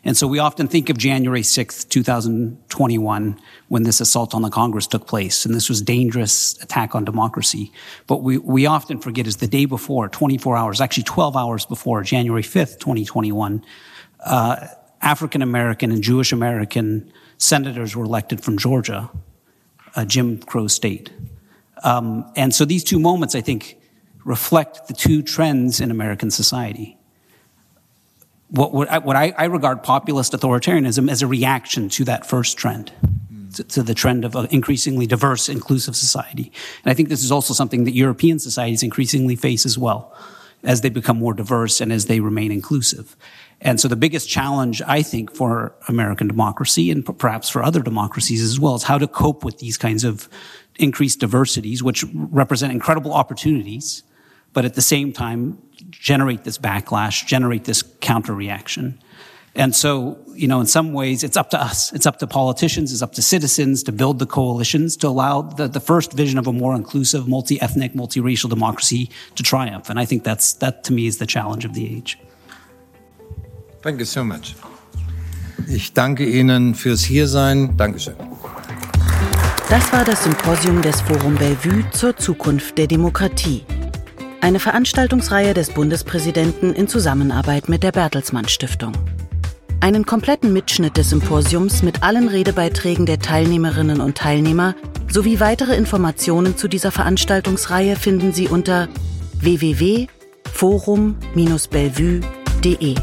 And so we often think of January 6th, 2021, when this assault on the Congress took place, and this was dangerous attack on democracy. But we, we often forget is the day before, 24 hours, actually 12 hours before, January 5th, 2021, uh, African American and Jewish American senators were elected from Georgia, a Jim Crow state. Um, and so these two moments, I think, reflect the two trends in American society what, what, I, what I, I, regard populist authoritarianism as a reaction to that first trend, to, to, the trend of an increasingly diverse, inclusive society. And I think this is also something that European societies increasingly face as well, as they become more diverse and as they remain inclusive. And so the biggest challenge, I think, for American democracy and perhaps for other democracies as well is how to cope with these kinds of increased diversities, which represent incredible opportunities, but at the same time generate this backlash, generate this counter reaction. And so, you know, in some ways, it's up to us. It's up to politicians. It's up to citizens to build the coalitions to allow the, the first vision of a more inclusive, multi-ethnic, multiracial democracy to triumph. And I think that's, that to me is the challenge of the age. Thank you so much. Ich danke Ihnen fürs Hiersein. Dankeschön. Das war das Symposium des Forum Bellevue zur Zukunft der Demokratie. Eine Veranstaltungsreihe des Bundespräsidenten in Zusammenarbeit mit der Bertelsmann Stiftung. Einen kompletten Mitschnitt des Symposiums mit allen Redebeiträgen der Teilnehmerinnen und Teilnehmer sowie weitere Informationen zu dieser Veranstaltungsreihe finden Sie unter www.forum-bellevue.de.